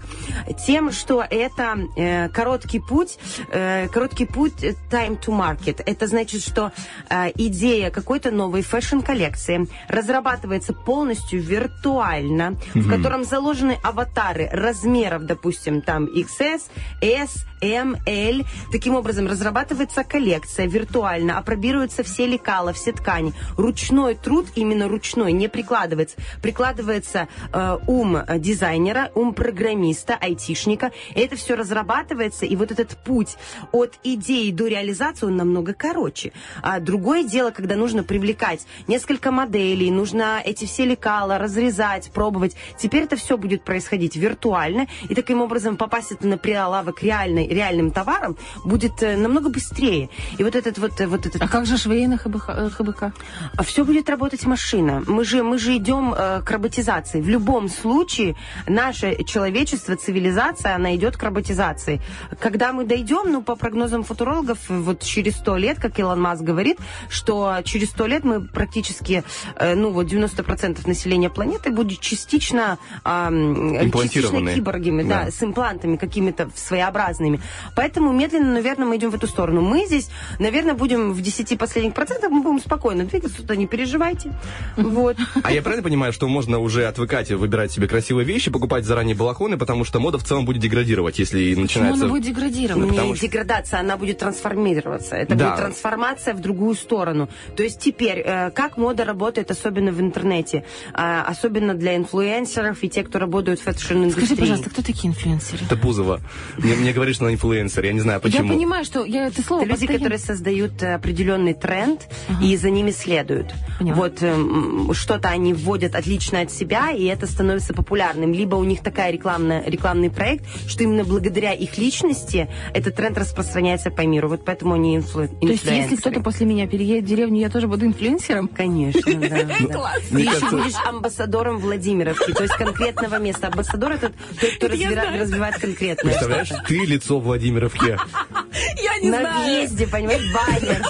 тем, что это э, короткий путь, э, короткий путь э, time to market. Это значит, что э, идея какой-то новой fashion-коллекции разрабатывается полностью виртуально, в котором заложены аватары размеров, допустим, там XS, S, L. Таким образом, разрабатывается коллекция виртуально, апробируются все лекала, все ткани. Ручной труд, именно ручной, не прикладывается. Прикладывается э, ум дизайнера, ум программиста, айтишника. Это все разрабатывается, и вот этот путь от идеи до реализации, он намного короче. А другое дело, когда нужно привлекать несколько моделей, нужно эти все лекала разрезать, пробовать. Теперь это все будет происходить виртуально, и таким образом попасть это на прилавок реальной, реальным товаром будет э, намного быстрее. И вот этот вот, э, вот этот А как же швей на ХБХ? э, ХБК? все будет работать машина. Мы же, мы же идем э, к роботизации. В любом случае наше человечество, цивилизация, она идет к роботизации. Когда мы дойдем, ну, по прогнозам футурологов, вот через сто лет, как Илон Маск говорит, что через сто лет мы практически, э, ну, вот 90% населения планеты будет частично, ам, частично Имплантированные. киборгами, да, Да. с имплантами какими-то своеобразными. Поэтому медленно, наверное, мы идем в эту сторону. Мы здесь, наверное, будем в 10 последних процентах, мы будем спокойно двигаться туда, не переживайте. Вот. А я правильно понимаю, что можно уже отвыкать и выбирать себе красивые вещи, покупать заранее балахоны, потому что мода в целом будет деградировать, если Почему начинается... она будет деградировать? Не потому что- деградация, она будет трансформироваться. Это Да. будет трансформация в другую сторону. То есть теперь, э, как мода работает, особенно в интернете, а, особенно для инфлюенсеров и те, кто работают в fashion-индустрии. Скажи, пожалуйста, кто такие инфлюенсеры? Это Бузова. Мне, мне говорит, что она инфлюенсер. Я не знаю, почему. Я понимаю, что я это слово Это люди, постоянно- которые создают э, определенный тренд и за ними следуют. Вот эм, что-то они вводят отлично от себя, и это становится популярным. Либо у них такая рекламная, рекламный проект, что именно благодаря их личности этот тренд распространяется по миру. Вот поэтому они инфлу... То есть, если инфлюенсеры. кто-то после меня переедет в деревню, я тоже буду инфлюенсером? Конечно, да. Класс. Ты еще будешь амбассадором Владимировки, то есть конкретного места. Амбассадор это тот, кто развивает конкретное Представляешь, ты лицо Владимировки. Я не На знаю. въезде, понимаешь, баннер.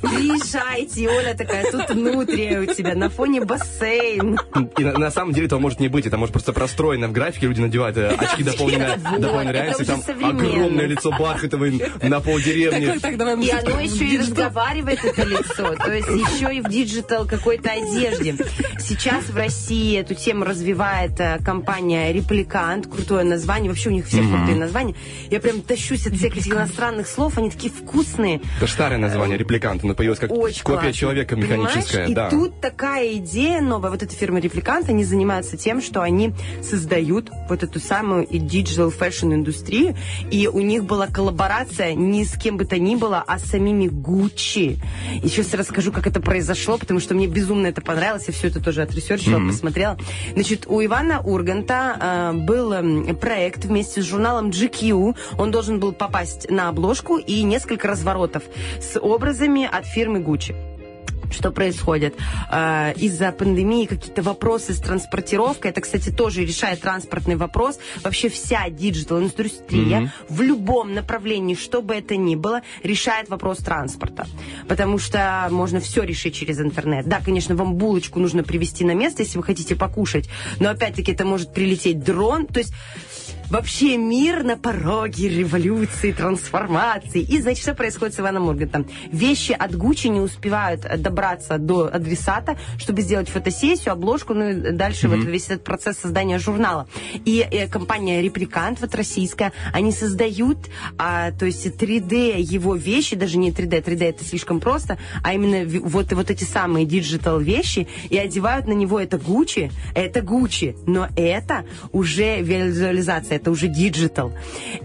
Приезжайте, и Оля такая, тут внутри у тебя, на фоне бассейн. И на, на самом деле этого может не быть. Это может просто простроено в графике. Люди надевают э, очки дополненной, Вот, дополненной реальности. Там огромное лицо бархатовое на пол деревни. Так, так, давай мы И оно в еще и разговаривает, это лицо. То есть еще и в digital какой-то одежде. Сейчас в России эту тему развивает э, компания Репликант. Крутое название. Вообще у них все крутые названия. Я прям тащусь от всех этих иностранных слов. Они такие вкусные. Это старое название, репликант. Оно появилось как Очень копия классно. человека механическая. Понимаешь? Да. И тут такая идея новая. Вот эта фирма Репликант, они занимаются тем, что они создают вот эту самую и digital fashion индустрию. И у них была коллаборация не с кем бы то ни было, а с самими Гуччи. И сейчас расскажу, как это произошло, потому что мне безумно это понравилось. Я все это тоже отресерчила, посмотрела. Значит, у Ивана Урганта э, был эм, проект вместе с журналом GQ. Он должен был попасть на обложку и несколько разворотов с образами от фирмы Гуччи что происходит. Э, Из-за пандемии какие-то вопросы с транспортировкой. Это, кстати, тоже решает транспортный вопрос. Вообще вся digital-индустрия в любом направлении, что бы это ни было, решает вопрос транспорта. Потому что можно все решить через интернет. Да, конечно, вам булочку нужно привезти на место, если вы хотите покушать. Но опять-таки это может прилететь дрон. То есть Вообще мир на пороге революции, трансформации. И, значит, что происходит с Иваном Ургантом? Вещи от Гуччи не успевают добраться до адресата, чтобы сделать фотосессию, обложку, ну и дальше вот весь этот процесс создания журнала. И э, компания Репликант, вот российская, они создают, а, то есть 3D его вещи, даже не 3D, 3D это слишком просто, а именно вот, вот эти самые digital вещи, и одевают на него это Гуччи, это Гуччи, но это уже визуализация, это уже digital.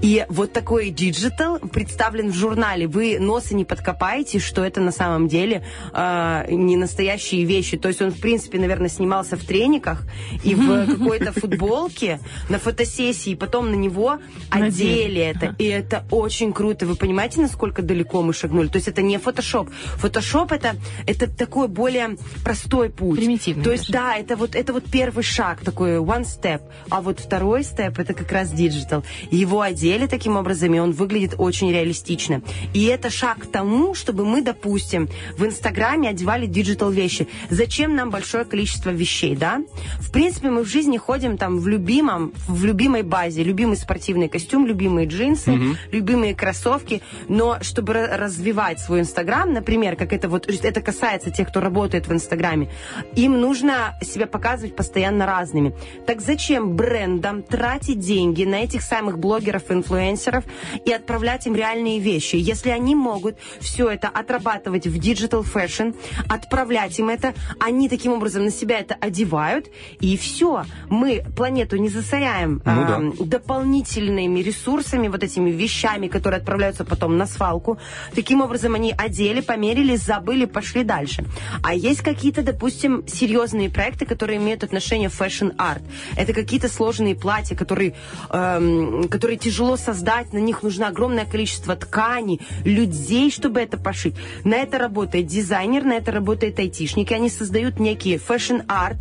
И вот такой digital представлен в журнале. Вы носа не подкопаете, что это на самом деле а, не настоящие вещи. То есть он, в принципе, наверное, снимался в трениках и в какой-то футболке на фотосессии, потом на него одели это. И это очень круто. Вы понимаете, насколько далеко мы шагнули? То есть это не фотошоп. Фотошоп это, это такой более простой путь. Примитивный То есть, да, это вот, это вот первый шаг, такой one step. А вот второй step это как раз digital. Его одели таким образом, и он выглядит очень реалистично. И это шаг к тому, чтобы мы, допустим, в Инстаграме одевали digital вещи. Зачем нам большое количество вещей, да? В принципе, мы в жизни ходим там в любимом, в любимой базе. Любимый спортивный костюм, любимые джинсы, любимые кроссовки. Но чтобы ра- развивать свой Инстаграм, например, как это вот, это касается тех, кто работает в Инстаграме, им нужно себя показывать постоянно разными. Так зачем брендам тратить деньги на этих самых блогеров, инфлюенсеров и отправлять им реальные вещи, если они могут все это отрабатывать в digital fashion, отправлять им это, они таким образом на себя это одевают, и все. Мы планету не засоряем Ну да. ам, дополнительными ресурсами, вот этими вещами, которые отправляются потом на свалку. Таким образом, они одели, померили, забыли, пошли дальше. А есть какие-то, допустим, серьезные проекты, которые имеют отношение к fashion-art. Это какие-то сложные платья, которые, эм, которые тяжело создать, на них нужно огромное количество тканей, людей, чтобы это пошить. На это работает дизайнер, на это работает айтишник, и они создают некие fashion-арт,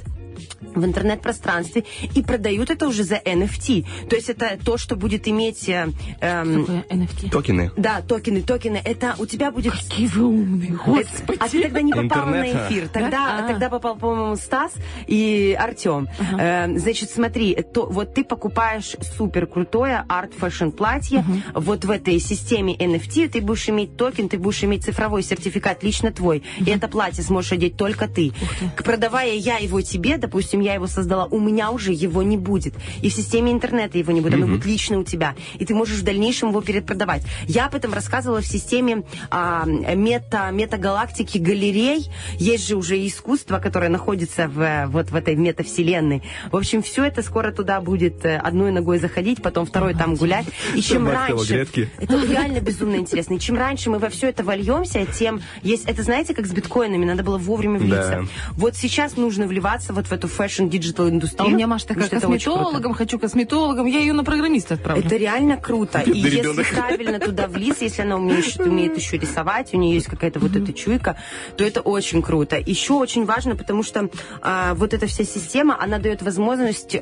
в интернет-пространстве и продают это уже за NFT. То есть это то, что будет иметь... э, эм, Такое NFT. Токены. да, токены, токены. Это у тебя будет... Какие вы умные, господи. А ты тогда не попала на эфир. Тогда, Да? А. тогда попал, по-моему, Стас и Артем. Э, значит, смотри, то, вот ты покупаешь супер крутое арт-fashion платье. Вот в этой системе NFT ты будешь иметь токен, ты будешь иметь цифровой сертификат лично твой. И это платье сможешь одеть только ты. К- Продавая я его тебе, допустим, я его создала, у меня уже его не будет. И в системе интернета его не будет, оно будет лично у тебя. И ты можешь в дальнейшем его перепродавать. Я об этом рассказывала в системе а, мета, метагалактики галерей. Есть же уже искусство, которое находится в, вот в этой метавселенной. В общем, все это скоро туда будет э, одной ногой заходить, потом второй там гулять. И чем раньше... Это реально безумно интересно. И чем раньше мы во все это вольемся, тем есть... Это знаете, как с биткоинами, надо было вовремя влиться. Да. Вот сейчас нужно вливаться вот в эту fashion-digital А индустрию. у меня Маша такая круто. косметологом, хочу косметологом, я ее на программиста отправлю. Это реально круто. И если правильно туда влиться, если она умеет, умеет еще рисовать, у нее есть какая-то вот эта чуйка, то это очень круто. Еще очень важно, потому что а, вот эта вся система, она дает возможность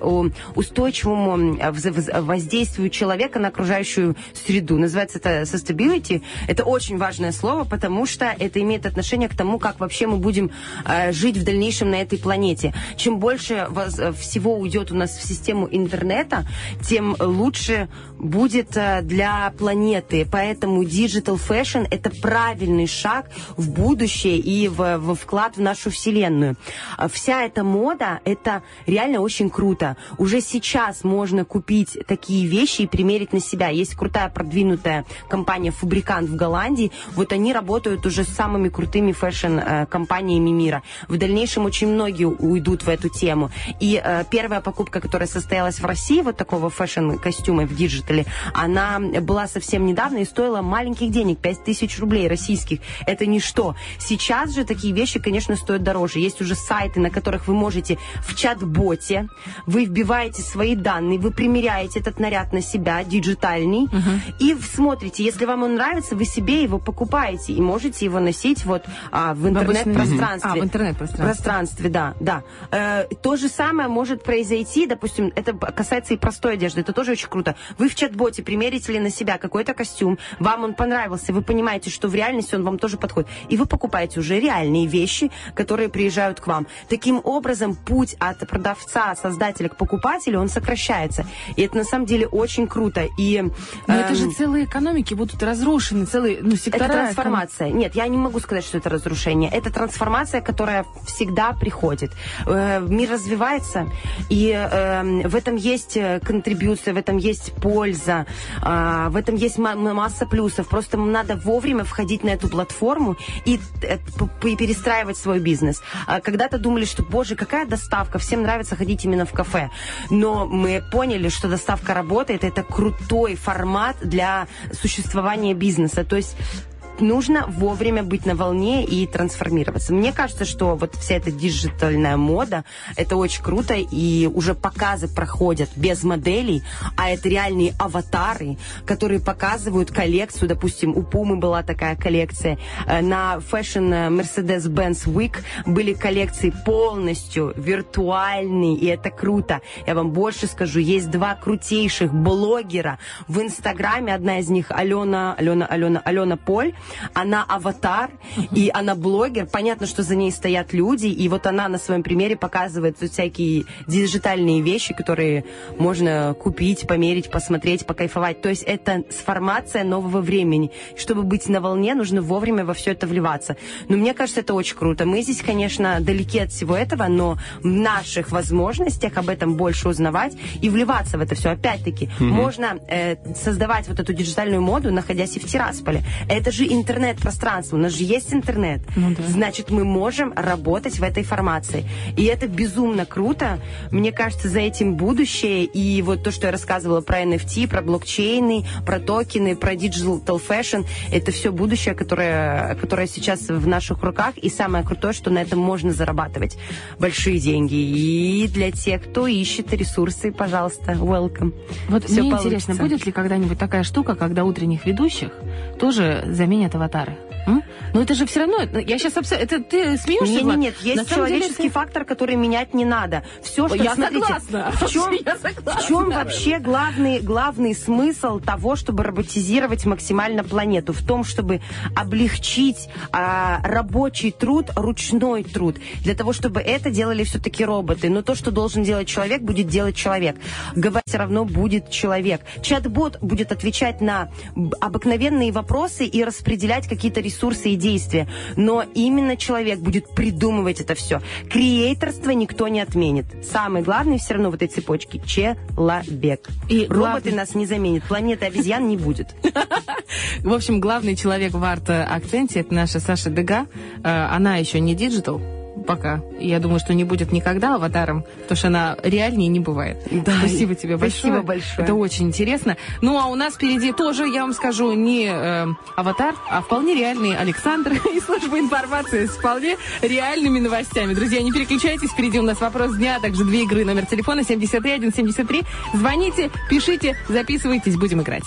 устойчивому а, воздействию человека на окружающую среду. Называется это sustainability. Это очень важное слово, потому что это имеет отношение к тому, как вообще мы будем а, жить в дальнейшем на этой планете. Чем больше всего уйдет у нас в систему интернета, тем лучше будет э, для планеты. Поэтому digital fashion это правильный шаг в будущее и в, в вклад в нашу вселенную. А Вся эта мода, это реально очень круто. Уже сейчас можно купить такие вещи и примерить на себя. Есть крутая продвинутая компания Fabricant в Голландии. Вот они работают уже с самыми крутыми fashion-компаниями мира. В дальнейшем очень многие уйдут в эту тему. И э, первая покупка, которая состоялась в России, вот такого fashion-костюма в digital е, она была совсем недавно и стоила маленьких денег, 5000 рублей российских. Это ничто. Сейчас же такие вещи, конечно, стоят дороже. Есть уже сайты, на которых вы можете в чат-боте, вы вбиваете свои данные, вы примеряете этот наряд на себя, диджитальный, и в- смотрите, если вам он нравится, вы себе его покупаете и можете его носить вот а, в интернет-пространстве. А, в интернет-пространстве. Пространстве, да, да. Э, то же самое может произойти, допустим, это касается и простой одежды, это тоже очень круто. Вы в чат-боте примерите ли на себя какой-то костюм, вам он понравился, вы понимаете, что в реальности он вам тоже подходит, и вы покупаете уже реальные вещи, которые приезжают к вам. Таким образом, путь от продавца, создателя к покупателю, он сокращается. И это на самом деле очень круто. И, Но это же эм, целые экономики будут разрушены, целые, ну, сектора. это трансформация. Нет, я не могу сказать, что это разрушение. Это трансформация, которая всегда приходит. Э, Мир развивается, и э, в этом есть э, контрибьюция, в этом есть польза, а, в этом есть масса плюсов. Просто надо вовремя входить на эту платформу и э, п- перестраивать свой бизнес. А Когда-то думали, что, боже, какая доставка, всем нравится ходить именно в кафе. Но мы поняли, что доставка работает, это крутой формат для существования бизнеса. То есть нужно вовремя быть на волне и трансформироваться. Мне кажется, что вот вся эта диджитальная мода, это очень круто, и уже показы проходят без моделей, а это реальные аватары, которые показывают коллекцию. Допустим, у Пумы была такая коллекция. Э, На Fashion э, Mercedes-Benz Week были коллекции полностью виртуальные, и это круто. Я вам больше скажу, есть два крутейших блогера в Инстаграме. Одна из них Алена, Алена, Алена, Алена Поль. Она аватар, и она блогер. Понятно, что за ней стоят люди, и вот она на своем примере показывает вот всякие диджитальные вещи, которые можно купить, померить, посмотреть, покайфовать. То есть это сформация нового времени. Чтобы быть на волне, нужно вовремя во все это вливаться. Но мне кажется, это очень круто. Мы здесь, конечно, далеки от всего этого, но в наших возможностях об этом больше узнавать и вливаться в это все. Опять-таки, можно э, создавать вот эту диджитальную моду, находясь и в Тирасполе. Это же интернет-пространство. У нас же есть интернет. Значит, мы можем работать в этой формации. И это безумно круто. Мне кажется, за этим будущее. И вот то, что я рассказывала про NFT, про блокчейны, про токены, про digital fashion, это все будущее, которое, которое сейчас в наших руках. И самое крутое, что на этом можно зарабатывать большие деньги. И для тех, кто ищет ресурсы, пожалуйста, welcome. Вот Всё мне получится. интересно, будет ли когда-нибудь такая штука, когда утренних ведущих тоже заменят аватары? М? Но это же все равно, ну, я сейчас это ты смеешься? Нет, нет, нет, На есть деле человеческий это- фактор, который менять не надо. Все, что Я смотрите, согласна. в чем, Я согласна. в чем вообще главный, главный смысл того, чтобы роботизировать максимально планету? В том, чтобы облегчить а, рабочий труд, ручной труд. Для того, чтобы это делали все-таки роботы. Но то, что должен делать человек, будет делать человек. Говорить все равно будет человек. Чат-бот будет отвечать на обыкновенные вопросы и распределять какие-то ресурсы и действия. Но именно человек будет придумывать это все. Креаторство никто не отменит. Самый главный все равно в этой цепочке – человек. И Роботы главный- нас не заменят. Планеты обезьян не будет. В общем, главный человек в арт-акценте это наша Саша Дега. Э, Она еще не digital пока. И Я думаю, что не будет никогда аватаром, потому что она реальнее не бывает. Да. Спасибо тебе большое. Спасибо большое. Это очень интересно. Ну, а у нас впереди тоже, я вам скажу, не э, аватар, а вполне реальный Александр из службы информации с вполне реальными новостями. Друзья, не переключайтесь, впереди у нас вопрос дня, а также две игры. Номер телефона 73173. Звоните, пишите, записывайтесь, будем играть.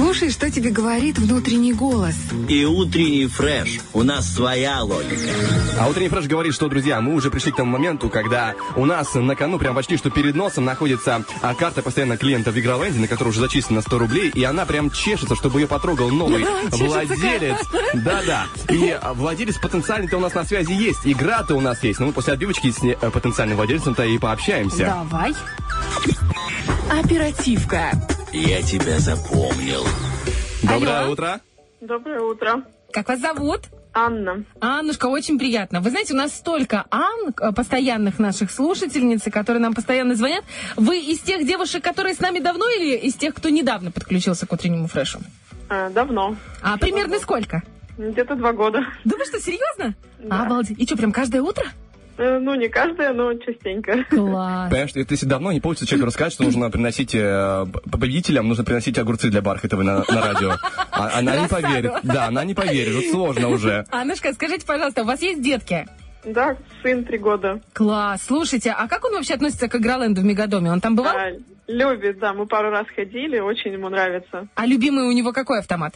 Слушай, что тебе говорит внутренний голос. И утренний фреш. У нас своя логика. А утренний фреш говорит, что, друзья, мы уже пришли к тому моменту, когда у нас на кону, прям почти что перед носом, находится а, карта постоянно клиента в Игроленде, на которую уже зачислено 100 рублей, и она прям чешется, чтобы ее потрогал новый владелец. Да-да. И а, владелец потенциальный-то у нас на связи есть, игра-то у нас есть. Но мы после отбивочки с э, потенциальным владельцем-то и пообщаемся. Давай. Оперативка. Я тебя запомнил. Доброе Алло. утро. Доброе утро. Как вас зовут? Анна. Аннушка, очень приятно. Вы знаете, у нас столько Ан, э, постоянных наших слушательниц, которые нам постоянно звонят. Вы из тех девушек, которые с нами давно, или из тех, кто недавно подключился к утреннему фрешу? А, давно. А примерно сколько? Где-то два года. Да вы что, серьезно? Да. Обалдеть. И что, прям каждое утро? Э, Ну, не каждая, но частенько. Класс. Понимаешь, это если давно не получится человеку рассказать, что нужно приносить э, победителям, нужно приносить огурцы для Бархатовой на, на радио. А- она не поверит. Да, она не поверит. Вот сложно уже. Аннушка, скажите, пожалуйста, у вас есть детки? Да, сын три года. Класс. Слушайте, а как он вообще относится к Игроленду в Мегадоме? Он там бывал? А, любит, да, мы пару раз ходили, очень ему нравится. А любимый у него какой автомат?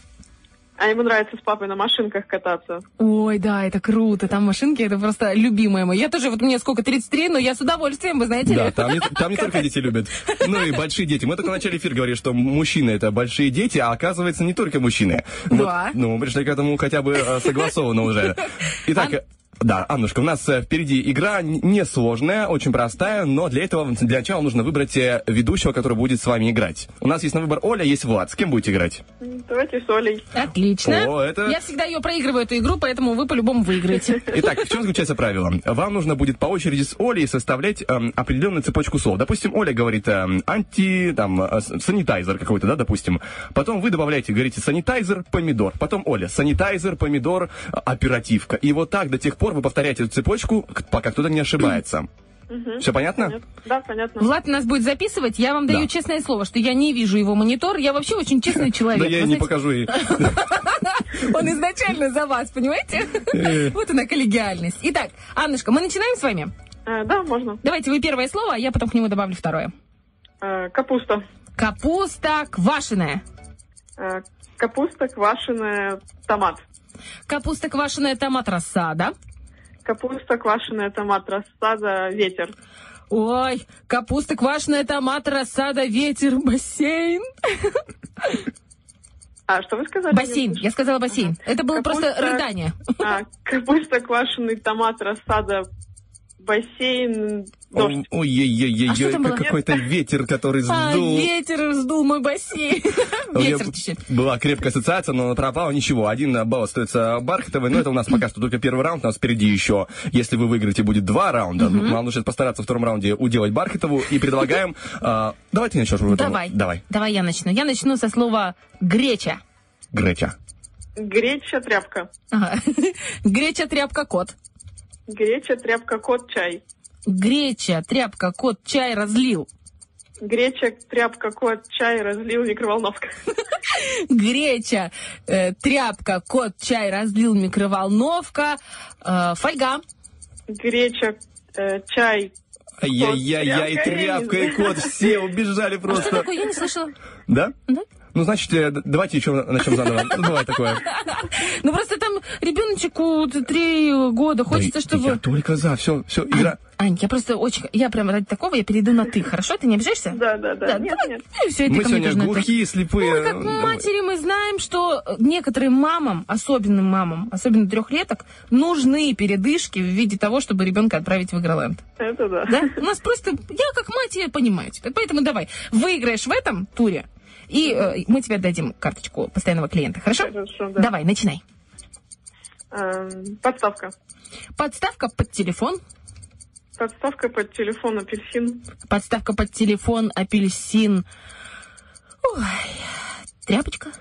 А ему нравится с папой на машинках кататься. Ой, да, это круто. Там машинки, это просто любимое мое. Я тоже, вот мне сколько, 33, но я с удовольствием, вы знаете Да, ли. там не, там не только дети любят. Ну и большие дети. Мы только в начале эфира говорили, что мужчины это большие дети, а оказывается не только мужчины. Вот, Да. ну, мы пришли к этому хотя бы э, согласованно уже. Итак, да, Аннушка, у нас э, впереди игра несложная, очень простая, но для этого для начала нужно выбрать э, ведущего, который будет с вами играть. У нас есть на выбор Оля, есть Влад. С кем будете играть? Давайте с Олей. Отлично. О, это- Я всегда ее проигрываю, эту игру, поэтому вы по-любому выиграете. Итак, в чем заключается правило? Вам нужно будет по очереди с Олей составлять эм, определенную цепочку слов. Допустим, Оля говорит эм, анти, там, э, санитайзер какой-то, да, допустим. Потом вы добавляете, говорите санитайзер, помидор. Потом Оля, санитайзер, помидор, э, оперативка. И вот так до тех пор вы повторяете эту цепочку, пока кто-то не ошибается. Все понятно? Понятно? Да, понятно. Влад нас будет записывать. Я вам даю Да. честное слово, что я не вижу его монитор. Я вообще очень честный человек. Да я не покажу ей. Он изначально за вас, понимаете? Э. Вот она коллегиальность. Итак, Аннушка, мы начинаем с вами. А, да, можно. Давайте вы первое слово, а я потом к нему добавлю второе. А, капуста. Капуста квашеная. Капуста, квашеная, томат. Капуста квашеная, томат рассада. Капуста, квашеная, томат, рассада, ветер. Ой, капуста квашеная, томат, рассада, ветер, бассейн. А, что вы сказали? Бассейн, я сказала бассейн. Это было просто Капуста- рыдание. А, капуста, квашеный, томат, рассада, бассейн, дождь. Ой-ой-ой-ой, А какой-то ветер, который А, сдул. ветер сдул мой бассейн. Ветер течет. была крепкая ассоциация, но она пропала. Ничего, один балл остается Бархатовой, но это у нас пока что только первый раунд, у нас впереди еще, если вы выиграете, будет два раунда. Нам нужно сейчас постараться в втором раунде уделать Бархатову и предлагаем... а, давай ты начнешь. Давай. Давай, Давай я начну. Я начну со слова греча. Греча. Греча, тряпка. Ага. Греча, тряпка, кот. Греча, тряпка, кот, чай. Греча, тряпка, кот, чай разлил. Греча, тряпка, кот, чай, разлил, микроволновка. Греча, э, тряпка, кот, чай разлил, микроволновка. э, фольга. Греча, э, чай. Ай-яй-яй-яй, тряпка, и кот, все убежали А что просто. такое? Я не слышала. Да? Да. Ну, значит, э, давайте еще начнем заново. Ну, Бывает такое. Ну просто там ребеночку три года, хочется, чтобы... Я только за, все, все, игра. Ань, я просто очень... Я прям ради такого, я перейду на ты, хорошо? Ты не обижаешься? Да, да, да. Нет, давай. нет. Ну и все, Мы сегодня глухие, слепые. Ой, как Давай. матери мы знаем, что некоторым мамам, особенным мамам, особенно трехлеток, нужны передышки в виде того, чтобы ребенка отправить в Игроленд. Это да. Да? У нас просто... Я как мать, я понимаю тебя. Поэтому давай, выиграешь в этом туре, и э, мы тебе дадим карточку постоянного клиента. Хорошо? Хорошо, да. Давай, начинай. Эм, Подставка. Подставка под телефон. Подставка под телефон, апельсин. Подставка под телефон, апельсин. Ой, тряпочка.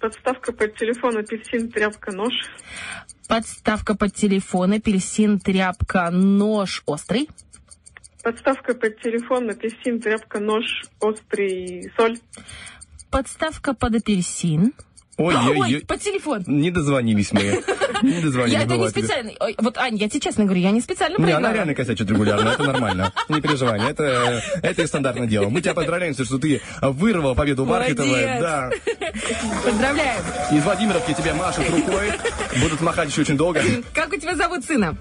Подставка под телефон, апельсин, тряпка, нож. Подставка под телефон, апельсин, тряпка, нож острый. Подставка под телефон, апельсин, тряпка, нож, острый, соль. Подставка под апельсин. Ой, Ой-ой-ой. под телефон. Не дозвонились мы. Не дозвонились. Я это не специально. Ой, вот, Ань, я тебе честно говорю, я не специально Не, она проиграла. реально косячит регулярно, это нормально. Не переживай, это, это и стандартное дело. Мы тебя поздравляем, что ты вырвал победу. Молодец. Да. Поздравляем. Из Владимировки тебе машут рукой. Будут махать еще очень долго. Как у тебя зовут сына?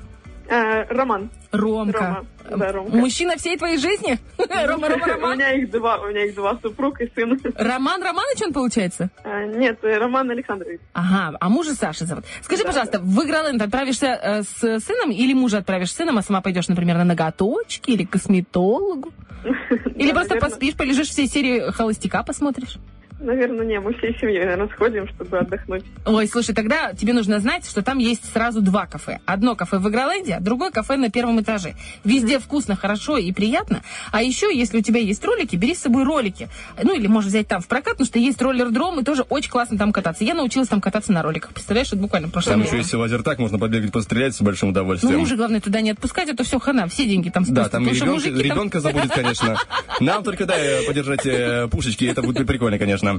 Э, Роман. Ромка. Рома. Да, Ромка. Мужчина всей твоей жизни? Рома, Рома, У Роман. меня их два, у меня их два, супруг и сын. Роман Романыч он получается? А, Нет, э, Роман Александрович. Ага, а мужа Саша зовут. Скажи, пожалуйста, в Игроленд отправишься э, с сыном или мужа отправишь с сыном, а сама пойдешь, например, на ноготочки или к косметологу? Или Да, просто поспишь, полежишь всей серии холостяка, посмотришь? Наверное, не, мы всей семьей, наверное, сходим, чтобы отдохнуть. Ой, слушай, тогда тебе нужно знать, что там есть сразу два кафе. Одно кафе в Игроленде, а другое кафе на первом этаже. Везде вкусно, хорошо и приятно. А еще, если у тебя есть ролики, бери с собой ролики. Ну, или можешь взять там в прокат, потому что есть роллер-дром, и тоже очень классно там кататься. Я научилась там кататься на роликах. Представляешь, это буквально в прошлом Там еще есть лазертак, можно побегать, пострелять с большим Ну, удовольствием. мужа, главное, туда не отпускать, а то все хана, все деньги там Да, спустят. там Потому что ребенка, мужики там- ребенка забудет, конечно. Нам только дай подержать э, пушечки, это будет прикольно, конечно.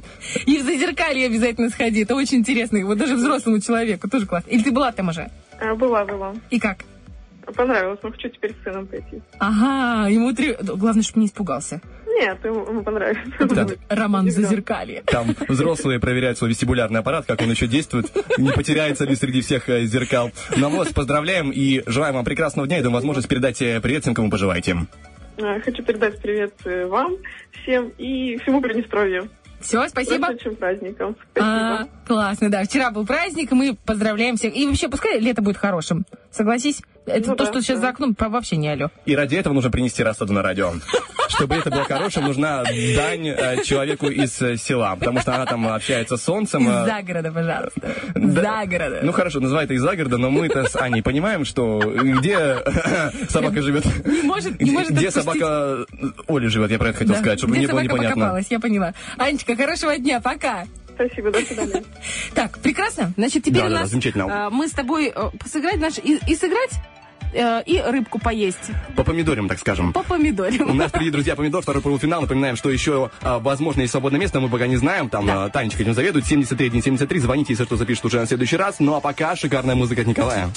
И в зазеркалье обязательно сходи. Это очень интересно. Вот даже взрослому человеку тоже классно. Или ты была там уже? А, была, была. И как? Понравилось, но хочу теперь с сыном пойти. Ага, ему три... Главное, чтобы не испугался. Нет, ему, ему понравится. Да. Роман Зазеркалье. Там взрослые проверяют свой вестибулярный аппарат, как он еще действует, не потеряется ли среди всех э, зеркал. Ну вот, поздравляем и желаем вам прекрасного дня и даем возможность передать э, привет всем, кому пожелаете. А, Хочу передать привет э, вам всем и всему Приднестровью. Все, спасибо. прошедшим праздником. А, Спасибо. классно, да. Вчера был праздник, мы поздравляем всех. И вообще, пускай лето будет хорошим. Согласись? Это Ну то, да, что сейчас да. за окном, вообще не алло. И ради этого нужно принести рассаду на радио. Чтобы это было хорошим, нужна дань э, человеку из э, села, потому что она там общается с солнцем. э, Из загорода, пожалуйста. Да. Загорода. Ну хорошо, называй это из загорода, но мы-то с Аней понимаем, что где собака живет. Не может, не может Где собака Оли живет, я про это хотел Да. сказать, чтобы Где не было собака непонятно. я поняла. Анечка, хорошего дня, пока. Спасибо, до свидания. Так, прекрасно. Значит, теперь Да, у да, да, нас замечательно. э, мы с тобой э, сыграть наш и, и сыграть э, и рыбку поесть По помидорам, так скажем. по помидоре. У нас впереди, друзья, помидор, второй полуфинал. Напоминаем, что еще, а, возможно, есть свободное место, мы пока не знаем. Там а, Танечка этим заведует. 73 73. Звоните, если что, запишет уже на следующий раз. Ну а пока шикарная музыка от Николая.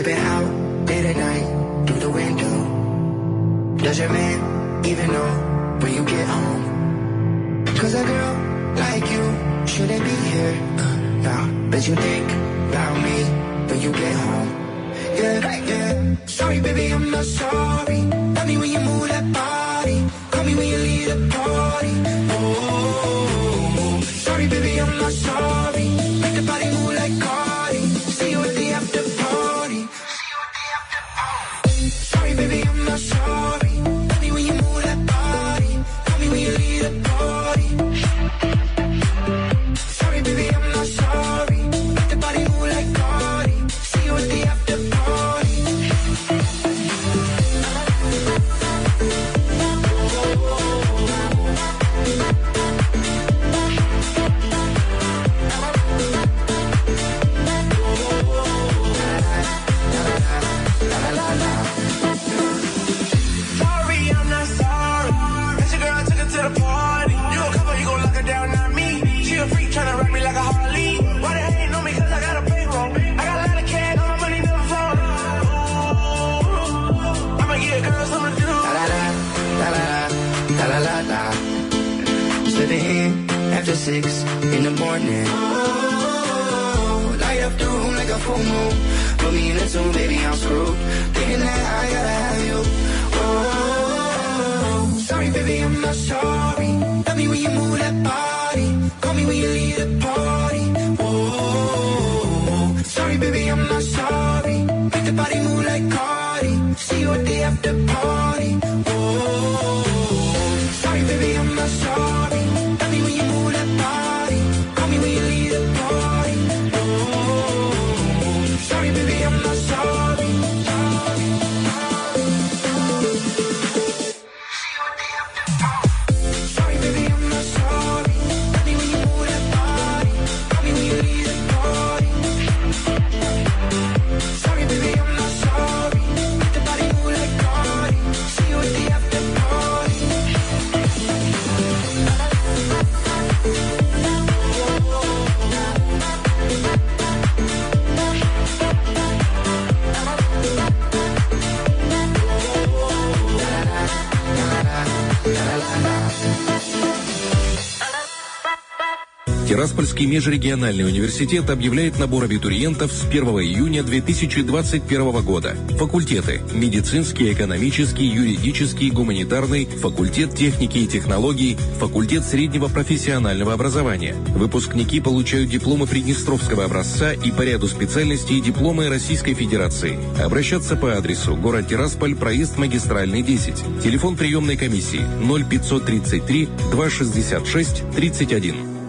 Slipping out late at night through the window. Does your man even know when you get home? Cause a girl like you shouldn't be here now. But you think about me when you get home. Тираспольский межрегиональный университет объявляет набор абитуриентов с 1 июня 2021 года. Факультеты – медицинский, экономический, юридический, гуманитарный, факультет техники и технологий, факультет среднего профессионального образования. Выпускники получают дипломы Приднестровского образца и по ряду специальностей дипломы Российской Федерации. Обращаться по адресу город Тирасполь, проезд магистральный 10. Телефон приемной комиссии 0533 266 31.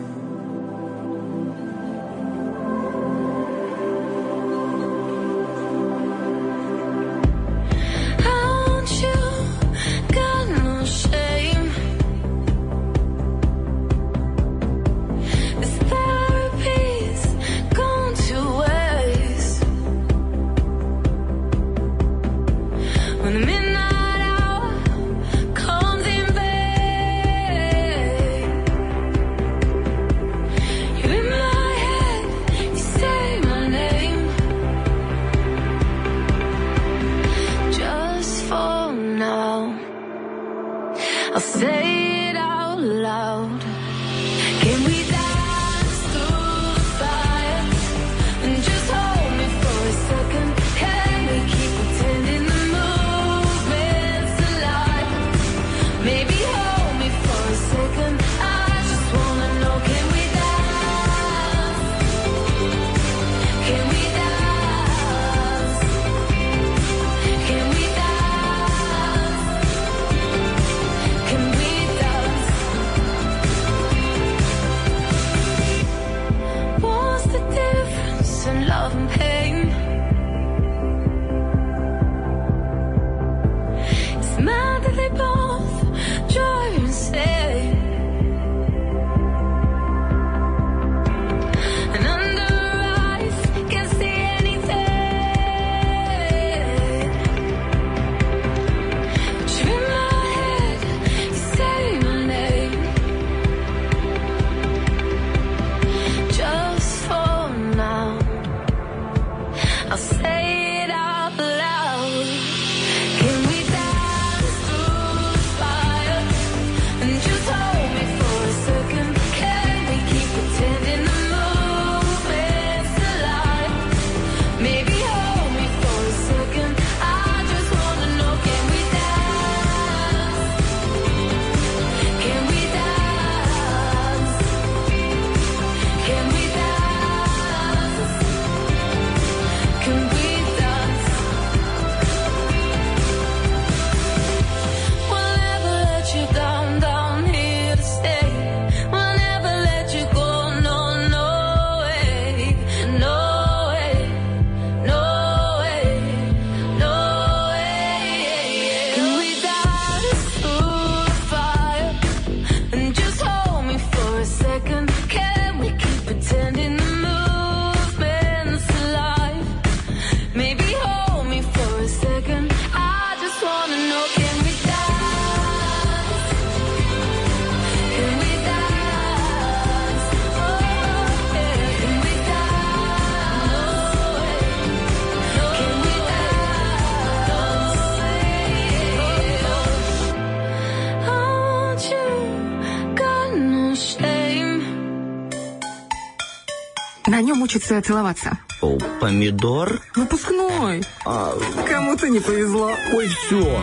Учатся целоваться. О, помидор? Выпускной. Кому-то не повезло. Ой, все.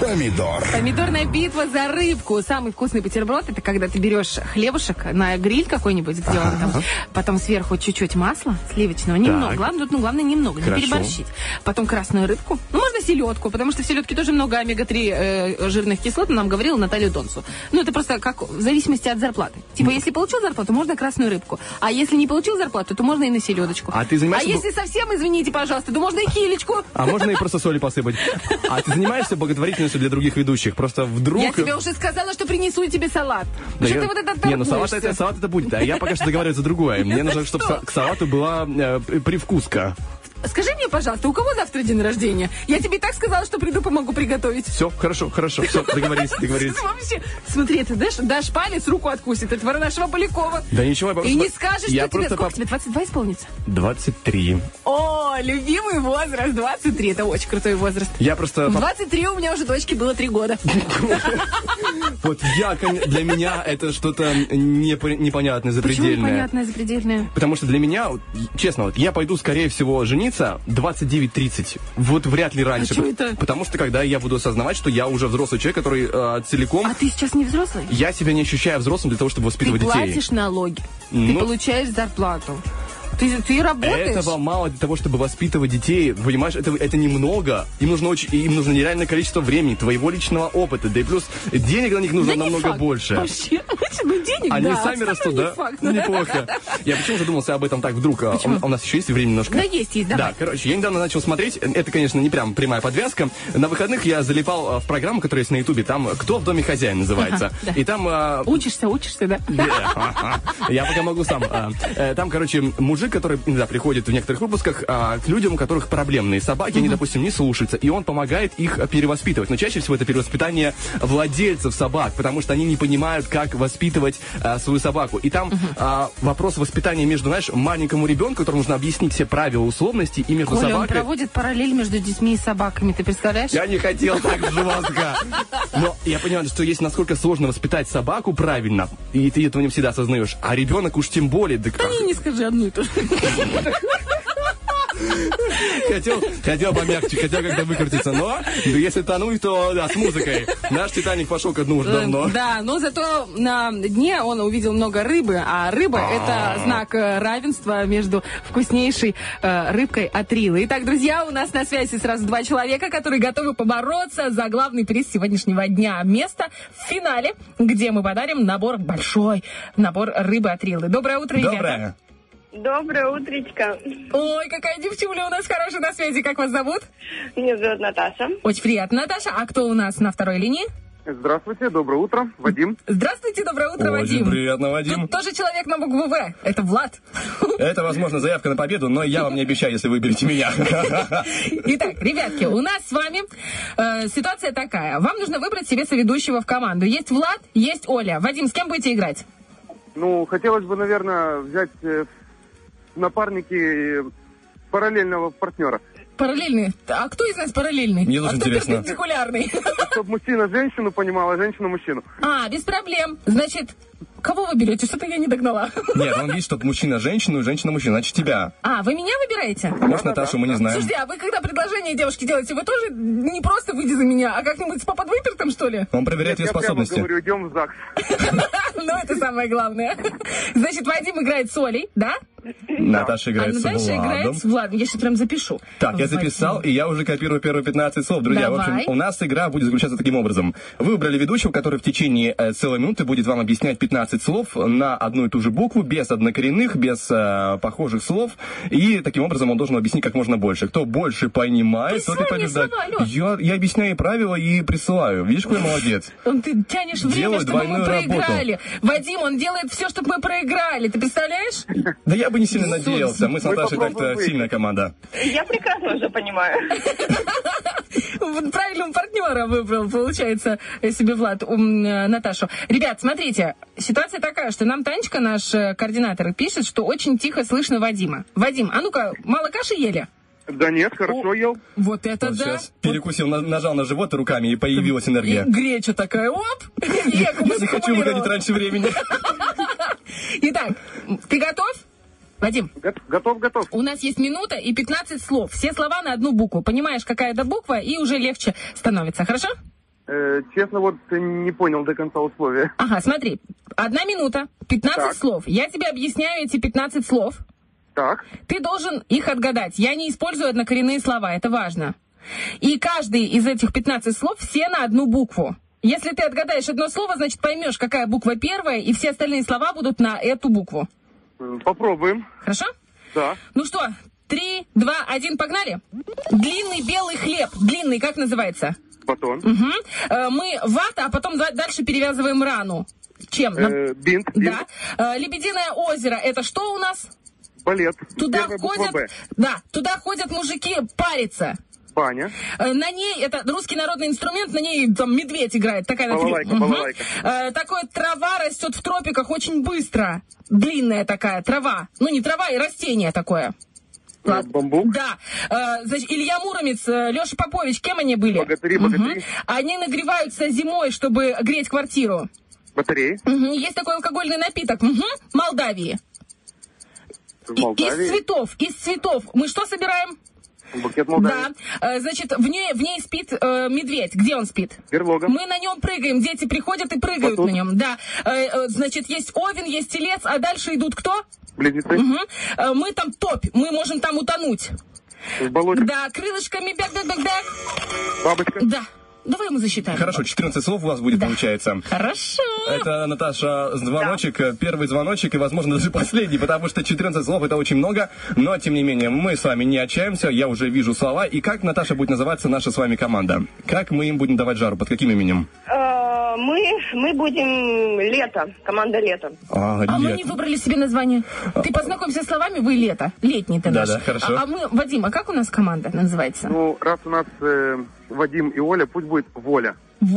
Помидор. Помидорная битва за рыбку. Самый вкусный бутерброд это когда ты берешь хлебушек на гриль какой-нибудь, где он там, потом сверху чуть-чуть масла сливочного, немного. Главное, тут, ну, главное немного, Хорошо. не переборщить. Потом красную рыбку, ну селедку, потому что в селедке тоже много омега-3 э, жирных кислот, нам говорила Наталья Донцу. Ну это просто как в зависимости от зарплаты. Типа, если получил зарплату, можно красную рыбку, а если не получил зарплату, то можно и на селедочку. А ты занимаешься А если совсем, извините, пожалуйста, то можно и хилечку. А можно и просто соли посыпать? А ты занимаешься благотворительностью для других ведущих? Просто вдруг... Я тебе уже сказала, что принесу тебе салат. Да что я- ты вот это Не, ну салат это, салат это будет, а я пока что договариваюсь за другое. Мне нужно, чтобы что? к салату была э, при- привкуска. Скажи мне, пожалуйста, у кого завтра день рождения? Я тебе и так сказала, что приду, помогу приготовить. Все, хорошо, хорошо, все, договорились, договорились. Ты вообще, смотри, ты дашь, дашь палец, руку откусит. Это нашего Полякова. Да ничего, я И не просто- скажешь, я что тебе... просто Сколько по- тебе? 22 исполнится? 23. Ой, любимый возраст 23. Это очень крутой возраст. Я просто... В 23 у меня уже дочке было 3 года. Вот я, для меня это что-то непо- непонятное, Почему запредельное. непонятное, запредельное? Потому что для меня, честно, вот я пойду, скорее всего, жениться 29-30. Вот вряд ли раньше. чё это? Потому что когда я буду осознавать, что я уже взрослый человек, который э, целиком... А ты сейчас не взрослый? Я себя не ощущаю взрослым для того, чтобы Ты воспитывать детей. платишь налоги, ты Ну. получаешь зарплату. Ты, ты работаешь. Этого мало для того, чтобы воспитывать детей. Понимаешь, это, это немного. Им нужно, очень, им нужно нереальное количество времени, твоего личного опыта. Да и плюс денег на них нужно Да намного факт. больше. Вообще, ну денег, Они да, сами растут, не да? факт. Неплохо. Я почему задумался об этом так вдруг? А, Почему? У, у нас еще есть время немножко? Да, есть, есть, давай. Да, короче, я недавно начал смотреть. Это, конечно, не прям прямая подвязка. На выходных я залипал а, в программу, которая есть на Ютубе. Там «Кто в доме хозяин» называется. Ага, да. И там... а, Учишься, учишься, да? Я пока могу сам. Э, Там, короче, мужик, который иногда приходит в некоторых выпусках а, к людям, у которых проблемные собаки, они, допустим, не слушаются, и он помогает их а, перевоспитывать. Но чаще всего это перевоспитание владельцев собак, потому что они не понимают, как воспитывать а, свою собаку. И там а, вопрос воспитания между, знаешь, маленькому ребенку, которому нужно объяснить все правила, условности, и между Коля, он собакой. проводит параллель между детьми и собаками, ты представляешь? Я не хотел так жестко. Но я понимаю, что есть насколько сложно воспитать собаку правильно, и ты этого не всегда осознаешь. А ребенок уж тем более. Да как? Не, не скажи одну и ту же. Хотел, хотел помягче, хотел как-то выкрутиться, но если тонуть, то да, с музыкой. Наш Титаник пошел ко дну уже давно. Э, Да, но зато на дне он увидел много рыбы, а рыба это знак э, равенства между вкуснейшей э, рыбкой от Рилы. Итак, друзья, у нас на связи сразу два человека, которые готовы побороться за главный приз сегодняшнего дня. Место в финале, где мы подарим набор, большой набор рыбы от Рилы. Доброе утро, ребята. Доброе. Доброе утречко. Ой, какая девчуля у нас хорошая на связи. Как вас зовут? Меня зовут Наташа. Очень приятно, Наташа. А кто у нас на второй линии? Здравствуйте, доброе утро, Вадим. Здравствуйте, доброе утро, Очень Вадим. приятно, Вадим. Тут тоже человек на букву В. Это Влад. Это, возможно, заявка на победу, но я вам не обещаю, если выберете меня. Итак, ребятки, у нас с вами э, ситуация такая. Вам нужно выбрать себе соведущего в команду. Есть Влад, есть Оля. Вадим, с кем будете играть? Ну, хотелось бы, наверное, взять э, напарники э, параллельного партнера. Параллельный. А кто из нас параллельный? Мне а тоже кто интересно. перпендикулярный? Чтобы мужчина женщину понимал, а женщина мужчину. А, без проблем. Значит, кого вы берете? Что-то я не догнала. Нет, он видит, чтобы мужчина женщину, женщина мужчину. Значит, тебя. А, вы меня выбираете? Может, Наташу мы не знаем. Слушайте, а вы когда предложение девушке делаете, вы тоже не просто выйди за меня, а как-нибудь с поподвыпертым, что ли? Он проверяет ее Я прямо способности. говорю, идем в ЗАГС. Ну, это самое главное. Значит, Вадим играет с Олей, да? Наташа А играет с Наташа играет Владом. с Владом. Я сейчас прям запишу. Так, я записал, и я уже копирую первые 15 слов. Друзья, в Давай. общем, у нас игра будет заключаться таким образом. Вы выбрали ведущего, который в течение э, целой минуты будет вам объяснять 15 слов на одну и ту же букву, без однокоренных, без э, похожих слов. И таким образом он должен объяснить как можно больше. Кто больше понимает, тот и побеждает. слова. Я, я объясняю правила и присылаю. Видишь, какой молодец. Он, Ты тянешь время, Делаю чтобы мы двойную работу. проиграли. Вадим, он делает все, чтобы мы проиграли. Ты представляешь? Да я бы не сильно надеялся. Мы с Наташей так-то сильная команда. Я прекрасно уже понимаю. Вот Правильного партнера выбрал, получается, себе Влад, ум, э, Наташу. Ребят, смотрите, ситуация такая, что нам Танечка, наш э, координатор, пишет, что очень тихо слышно Вадима. Вадим, а ну-ка, мало каши ели? Да нет, хорошо ел. Вот это Он да. сейчас перекусил, на- нажал на живот руками, и появилась И энергия. греча такая, оп! Я не хочу выходить раньше времени. Итак, ты готов? Вадим, Го- Готов, готов. у нас есть минута и 15 слов. Все слова на одну букву. Понимаешь, какая это буква, и уже легче становится. Хорошо? Э, честно, вот не понял до конца условия. Ага, смотри. Одна минута, 15 Так. слов. Я тебе объясняю эти 15 слов. Так, Ты должен их отгадать. Я не использую однокоренные слова, это важно. И каждый из этих 15 слов все на одну букву. Если ты отгадаешь одно слово, значит поймешь, какая буква первая, и все остальные слова будут на эту букву. Попробуем. Хорошо? Да. Ну что, три, два, один, погнали. Длинный белый хлеб. Длинный, как называется? Батон. Э, Мы вата, а потом да- дальше перевязываем рану. Чем? Э, бинт, бинт. Да. Э, Лебединое озеро. Это что у нас? Балет. Туда Первая ходят, да, туда ходят мужики париться. Баня. Э, На ней, это русский народный инструмент, на ней там медведь играет. Такая Балалайка, Мгм. балалайка. Э, Такое трава растет в тропиках очень быстро. Длинная такая трава. Ну, не трава, и растение такое. Ладно. Бамбук. Да. Э, значит, Илья Муромец, э, Леша Попович, кем они были? Богатыри, богатыри. Они нагреваются зимой, чтобы греть квартиру. Батареи. Мгм. Есть такой алкогольный напиток. Мгм. Молдавии. Из цветов, из цветов. Мы что собираем? Букет. Да. Э, значит, в ней, в ней спит э, медведь. Где он спит? Берлога. Мы на нем прыгаем, дети приходят и прыгают Батут. на нем. Да. Э, э, значит, есть овен, есть телец, а дальше идут кто? Близнецы. Э, мы там топь, мы можем там утонуть. В болоте. Да, крылышками бяк-бяк-бяк-бяк. Бабочка. Да. Давай мы засчитаем. Хорошо, 14 слов у вас будет, получается. Хорошо. Это, Наташа, звоночек, э, первый звоночек и, возможно, даже последний, потому что 14 слов это очень много, но, тем не менее, мы с вами не отчаемся, я уже вижу слова. И как, Наташа, будет называться наша с вами команда? Как мы им будем давать жару? Под каким именем? Э, Мы, мы будем лето, команда лето. А, А мы не выбрали себе название. Ты познакомься словами, вы лето. Летний ты Да, наш. да, хорошо. А, а мы, Вадим, а как у нас команда называется? Ну, раз у нас э, Вадим и Оля, пусть будет Воля. Я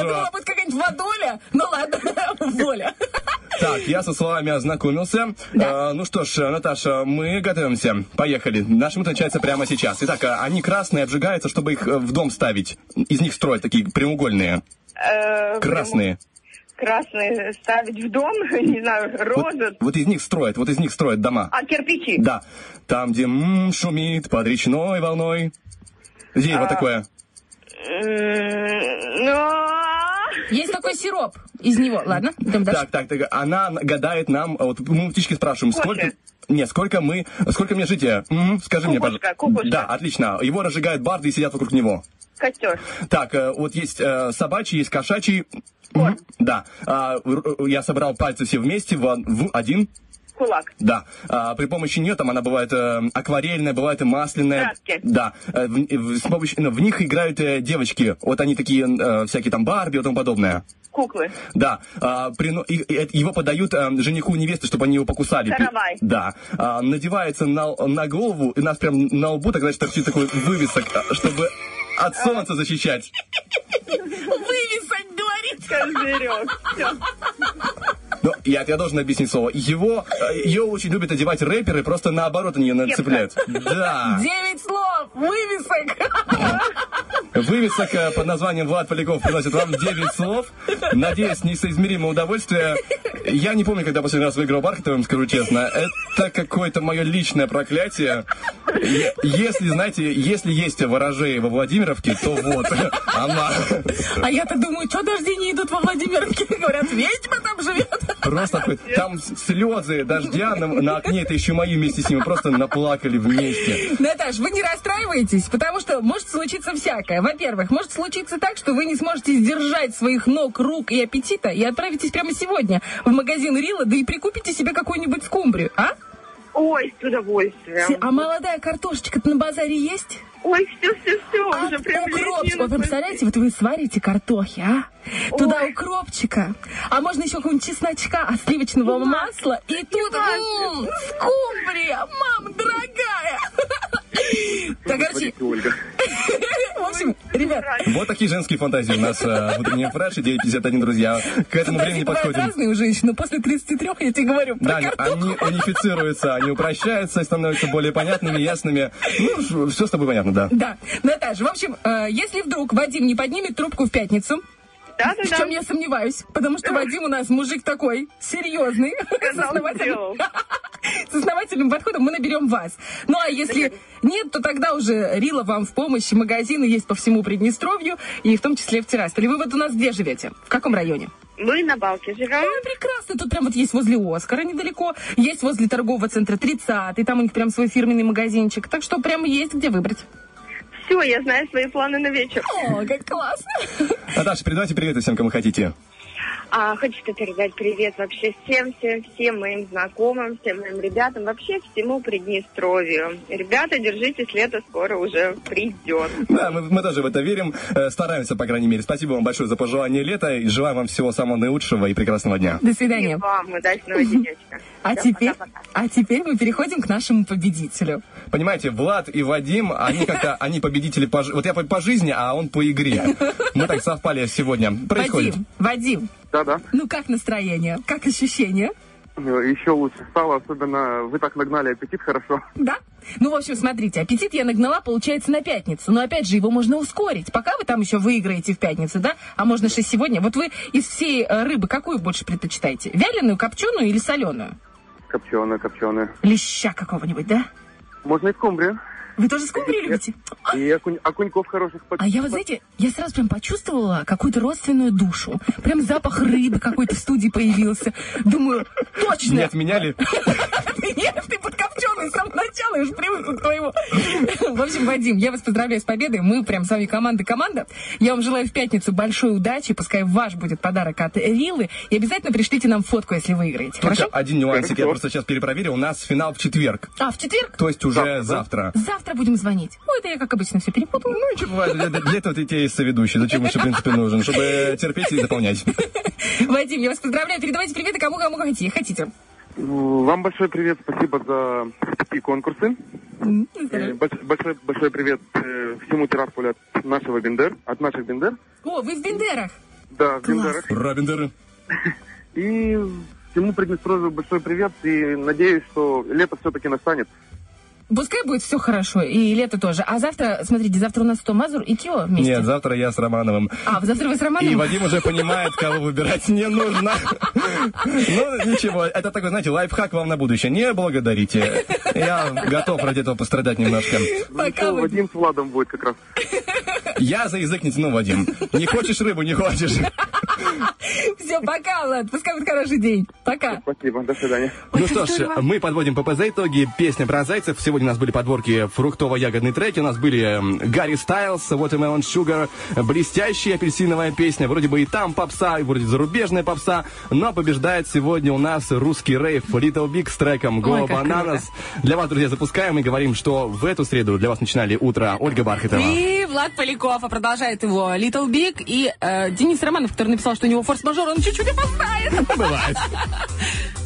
думала, будет какая-нибудь водоля. Ну ладно, воля. Так, я со словами ознакомился. Э, ну что ж, Наташа, мы готовимся. Поехали. Наш мут начинается прямо сейчас. Итак, а, они красные, обжигаются, чтобы их э, в дом ставить. Из них строят такие прямоугольные. Э, Красные. Красные ставить в дом, не знаю, розы. Вот из них строят, вот из них строят дома. А, кирпичи. Да. Там, где м, шумит под речной волной. Где вот А. такое? М, Ну, Есть такой сироп из него. Ладно, идем дальше. Так, так, так. Она гадает нам, вот мы птички спрашиваем, Кофе. сколько... Нет, сколько мы, сколько мне жить? М, скажи мне, Кукушка, пожалуйста. кукушка. Да, отлично. Его разжигают барды и сидят вокруг него. костер. Так, э, вот есть э, собачий, есть кошачий. Мгм, Да. А, я собрал пальцы все вместе в один. Кулак. Да. А, при помощи нее там она бывает э, акварельная, бывает и масляная. Краски. Да. Э, в, в- с помощью, ну, в них играют э, девочки. Вот они такие э, всякие там Барби и тому подобное. Куклы. Да, а, прино- и- и это- его подают а, жениху невесты, чтобы они его покусали. Каравай. Да, А, надевается на, на голову, и нас прям на лбу тогда торчит такой вывесок, чтобы от солнца защищать. Вывесок, говорит. Козырек. Но я, я должен объяснить слово. Его, э, ее очень любят одевать рэперы, просто наоборот они ее нацепляют. Да. Девять слов, вывесок. Вывесок э, под названием Влад Поляков приносит вам 9 слов. Надеюсь, несоизмеримое удовольствие. Я не помню, когда последний раз выиграл Бархатовым, скажу честно. Это какое-то мое личное проклятие. Если, знаете, если есть ворожеи во Владимировке, то вот она. А я-то думаю, что дожди не идут во Владимировке? Говорят, ведьма там живет. Просто такой, там слезы дождя на, на окне, это еще мои вместе с ним, просто наплакали вместе. Наташ, вы не расстраиваетесь, потому что может случиться всякое. Во-первых, может случиться так, что вы не сможете сдержать своих ног, рук и аппетита и отправитесь прямо сегодня в магазин Рила, да и прикупите себе какую-нибудь скумбрию, а? Ой, с удовольствием. А молодая картошечка на базаре есть? Ой, все, все, все, А уже прям укропчик. Вот вы представляете, вот вы сварите картохи, а? Туда укропчика, а можно еще какого-нибудь чесночка, а сливочного масла, и тут м, скумбрия, мам, дорогая. Так, короче, в общем, ребят, Вот такие женские фантазии у нас в утреннем фреше 951, друзья. К этому времени подходим. разные у женщин, но после 33 я тебе говорю Да, они, унифицируются, они упрощаются и становятся более понятными, ясными. Ну, все с тобой понятно, да. Да, Наташа, в общем, э, если вдруг Вадим не поднимет трубку в пятницу, Да, да, в чем я сомневаюсь, потому что Вадим у нас мужик такой серьезный, с основательным, с основательным подходом, мы наберем вас. Ну а если нет, то тогда уже Рила вам в помощь, магазины есть по всему Приднестровью, и в том числе в Тирасполе. Вы вот у нас где живете? В каком районе? Мы на Балке живем. Ой, прекрасно, тут прям вот есть возле Оскара недалеко, есть возле торгового центра 30 и там у них прям свой фирменный магазинчик, так что прям есть где выбрать. Все, я знаю свои планы на вечер. О, как классно. Наташа, передавайте привет всем, кому хотите. А, хочется передать привет вообще всем, всем, всем моим знакомым, всем моим ребятам, вообще всему Приднестровью. Ребята, держитесь, лето скоро уже придет. Да, мы, мы тоже в это верим, э, стараемся, по крайней мере. Спасибо вам большое за пожелание лета и желаю вам всего самого наилучшего и прекрасного дня. До свидания. И вам удачного денечка. А теперь, а теперь мы переходим к нашему победителю. Понимаете, Влад и Вадим, они как-то, они победители по, вот я по, по жизни, а он по игре. Мы так совпали сегодня. Происходит. Вадим, Вадим, Да-да. ну как настроение? Как ощущения? э, еще лучше стало. Особенно вы так нагнали аппетит хорошо. Да? Ну, в общем, смотрите, аппетит я нагнала, получается, на пятницу. Но, опять же, его можно ускорить. Пока вы там еще выиграете в пятницу, да? А можно же сегодня. Вот вы из всей э, рыбы какую больше предпочитаете? Вяленую, копченую или соленую? Копченая, копченая. Леща какого-нибудь, да? Можно и скумбрию. Вы тоже скумбрию любите? И окунь, окуньков хороших. под- А я вот, знаете, я сразу прям почувствовала какую-то родственную душу. Прям запах рыбы какой-то в студии появился. Думаю, точно. Не отменяли? Нет, ты подкопченый с самого начала, я уже привыкла к твоему. В общем, Вадим, я вас поздравляю с победой. Мы прям с вами команда-команда. Я вам желаю в пятницу большой удачи. Пускай ваш будет подарок от Рилы. И обязательно пришлите нам фотку, если выиграете. Только Хорошо? один нюансик, я просто сейчас перепроверил. У нас финал в четверг. А, в четверг? То есть уже завтра. Завтра будем звонить. Ой, это я, как обычно, все перепутала. Ну, ничего, бывает. Для, для этого ты тебе есть соведущий. Зачем еще, в принципе, нужен? Чтобы терпеть и заполнять. Вадим, я вас поздравляю. Передавайте приветы кому кому хотите. Вам большой привет, спасибо за такие конкурсы. Больш- Большой, большой привет э, всему Тирасполю от нашего Бендер, от наших Бендер. О, вы в Бендерах. Да, в Бендерах. Ура, Бендеры. И всему Приднестровью большой привет и надеюсь, что лето все-таки настанет. Пускай будет все хорошо, и лето тоже. А завтра, смотрите, завтра у нас что, Мазур и Кио вместе? Нет, завтра я с Романовым. А, завтра вы с Романом? И Вадим уже понимает, кого выбирать не нужно. Ну, ничего, это такой, знаете, лайфхак вам на будущее. Не благодарите. Я готов ради этого пострадать немножко. Пока, Вадим с Владом будет как раз. Я за язык не тяну, Вадим. Не хочешь рыбу, не хочешь. Все, пока, Влад. Пускай будет хороший день. Пока. Спасибо, до свидания. Ну что ж, мы подводим ППЗ итоги. Песня про зайцев. Сегодня у нас были подборки фруктово-ягодные треки. У нас были м, Гарри Стайлз, Watermelon Sugar, блестящая апельсиновая песня. Вроде бы и там попса, и вроде зарубежная попса. Но побеждает сегодня у нас русский рейв Little Big с треком Go Ой, Bananas. Для вас, друзья, запускаем и говорим, что в эту среду для вас начинали утро Ольга Бархатова. И Влад Поляков, а продолжает его Little Big. И э, Денис Романов, который написал, что у него форс-мажор, он чуть-чуть опоздает. Бывает.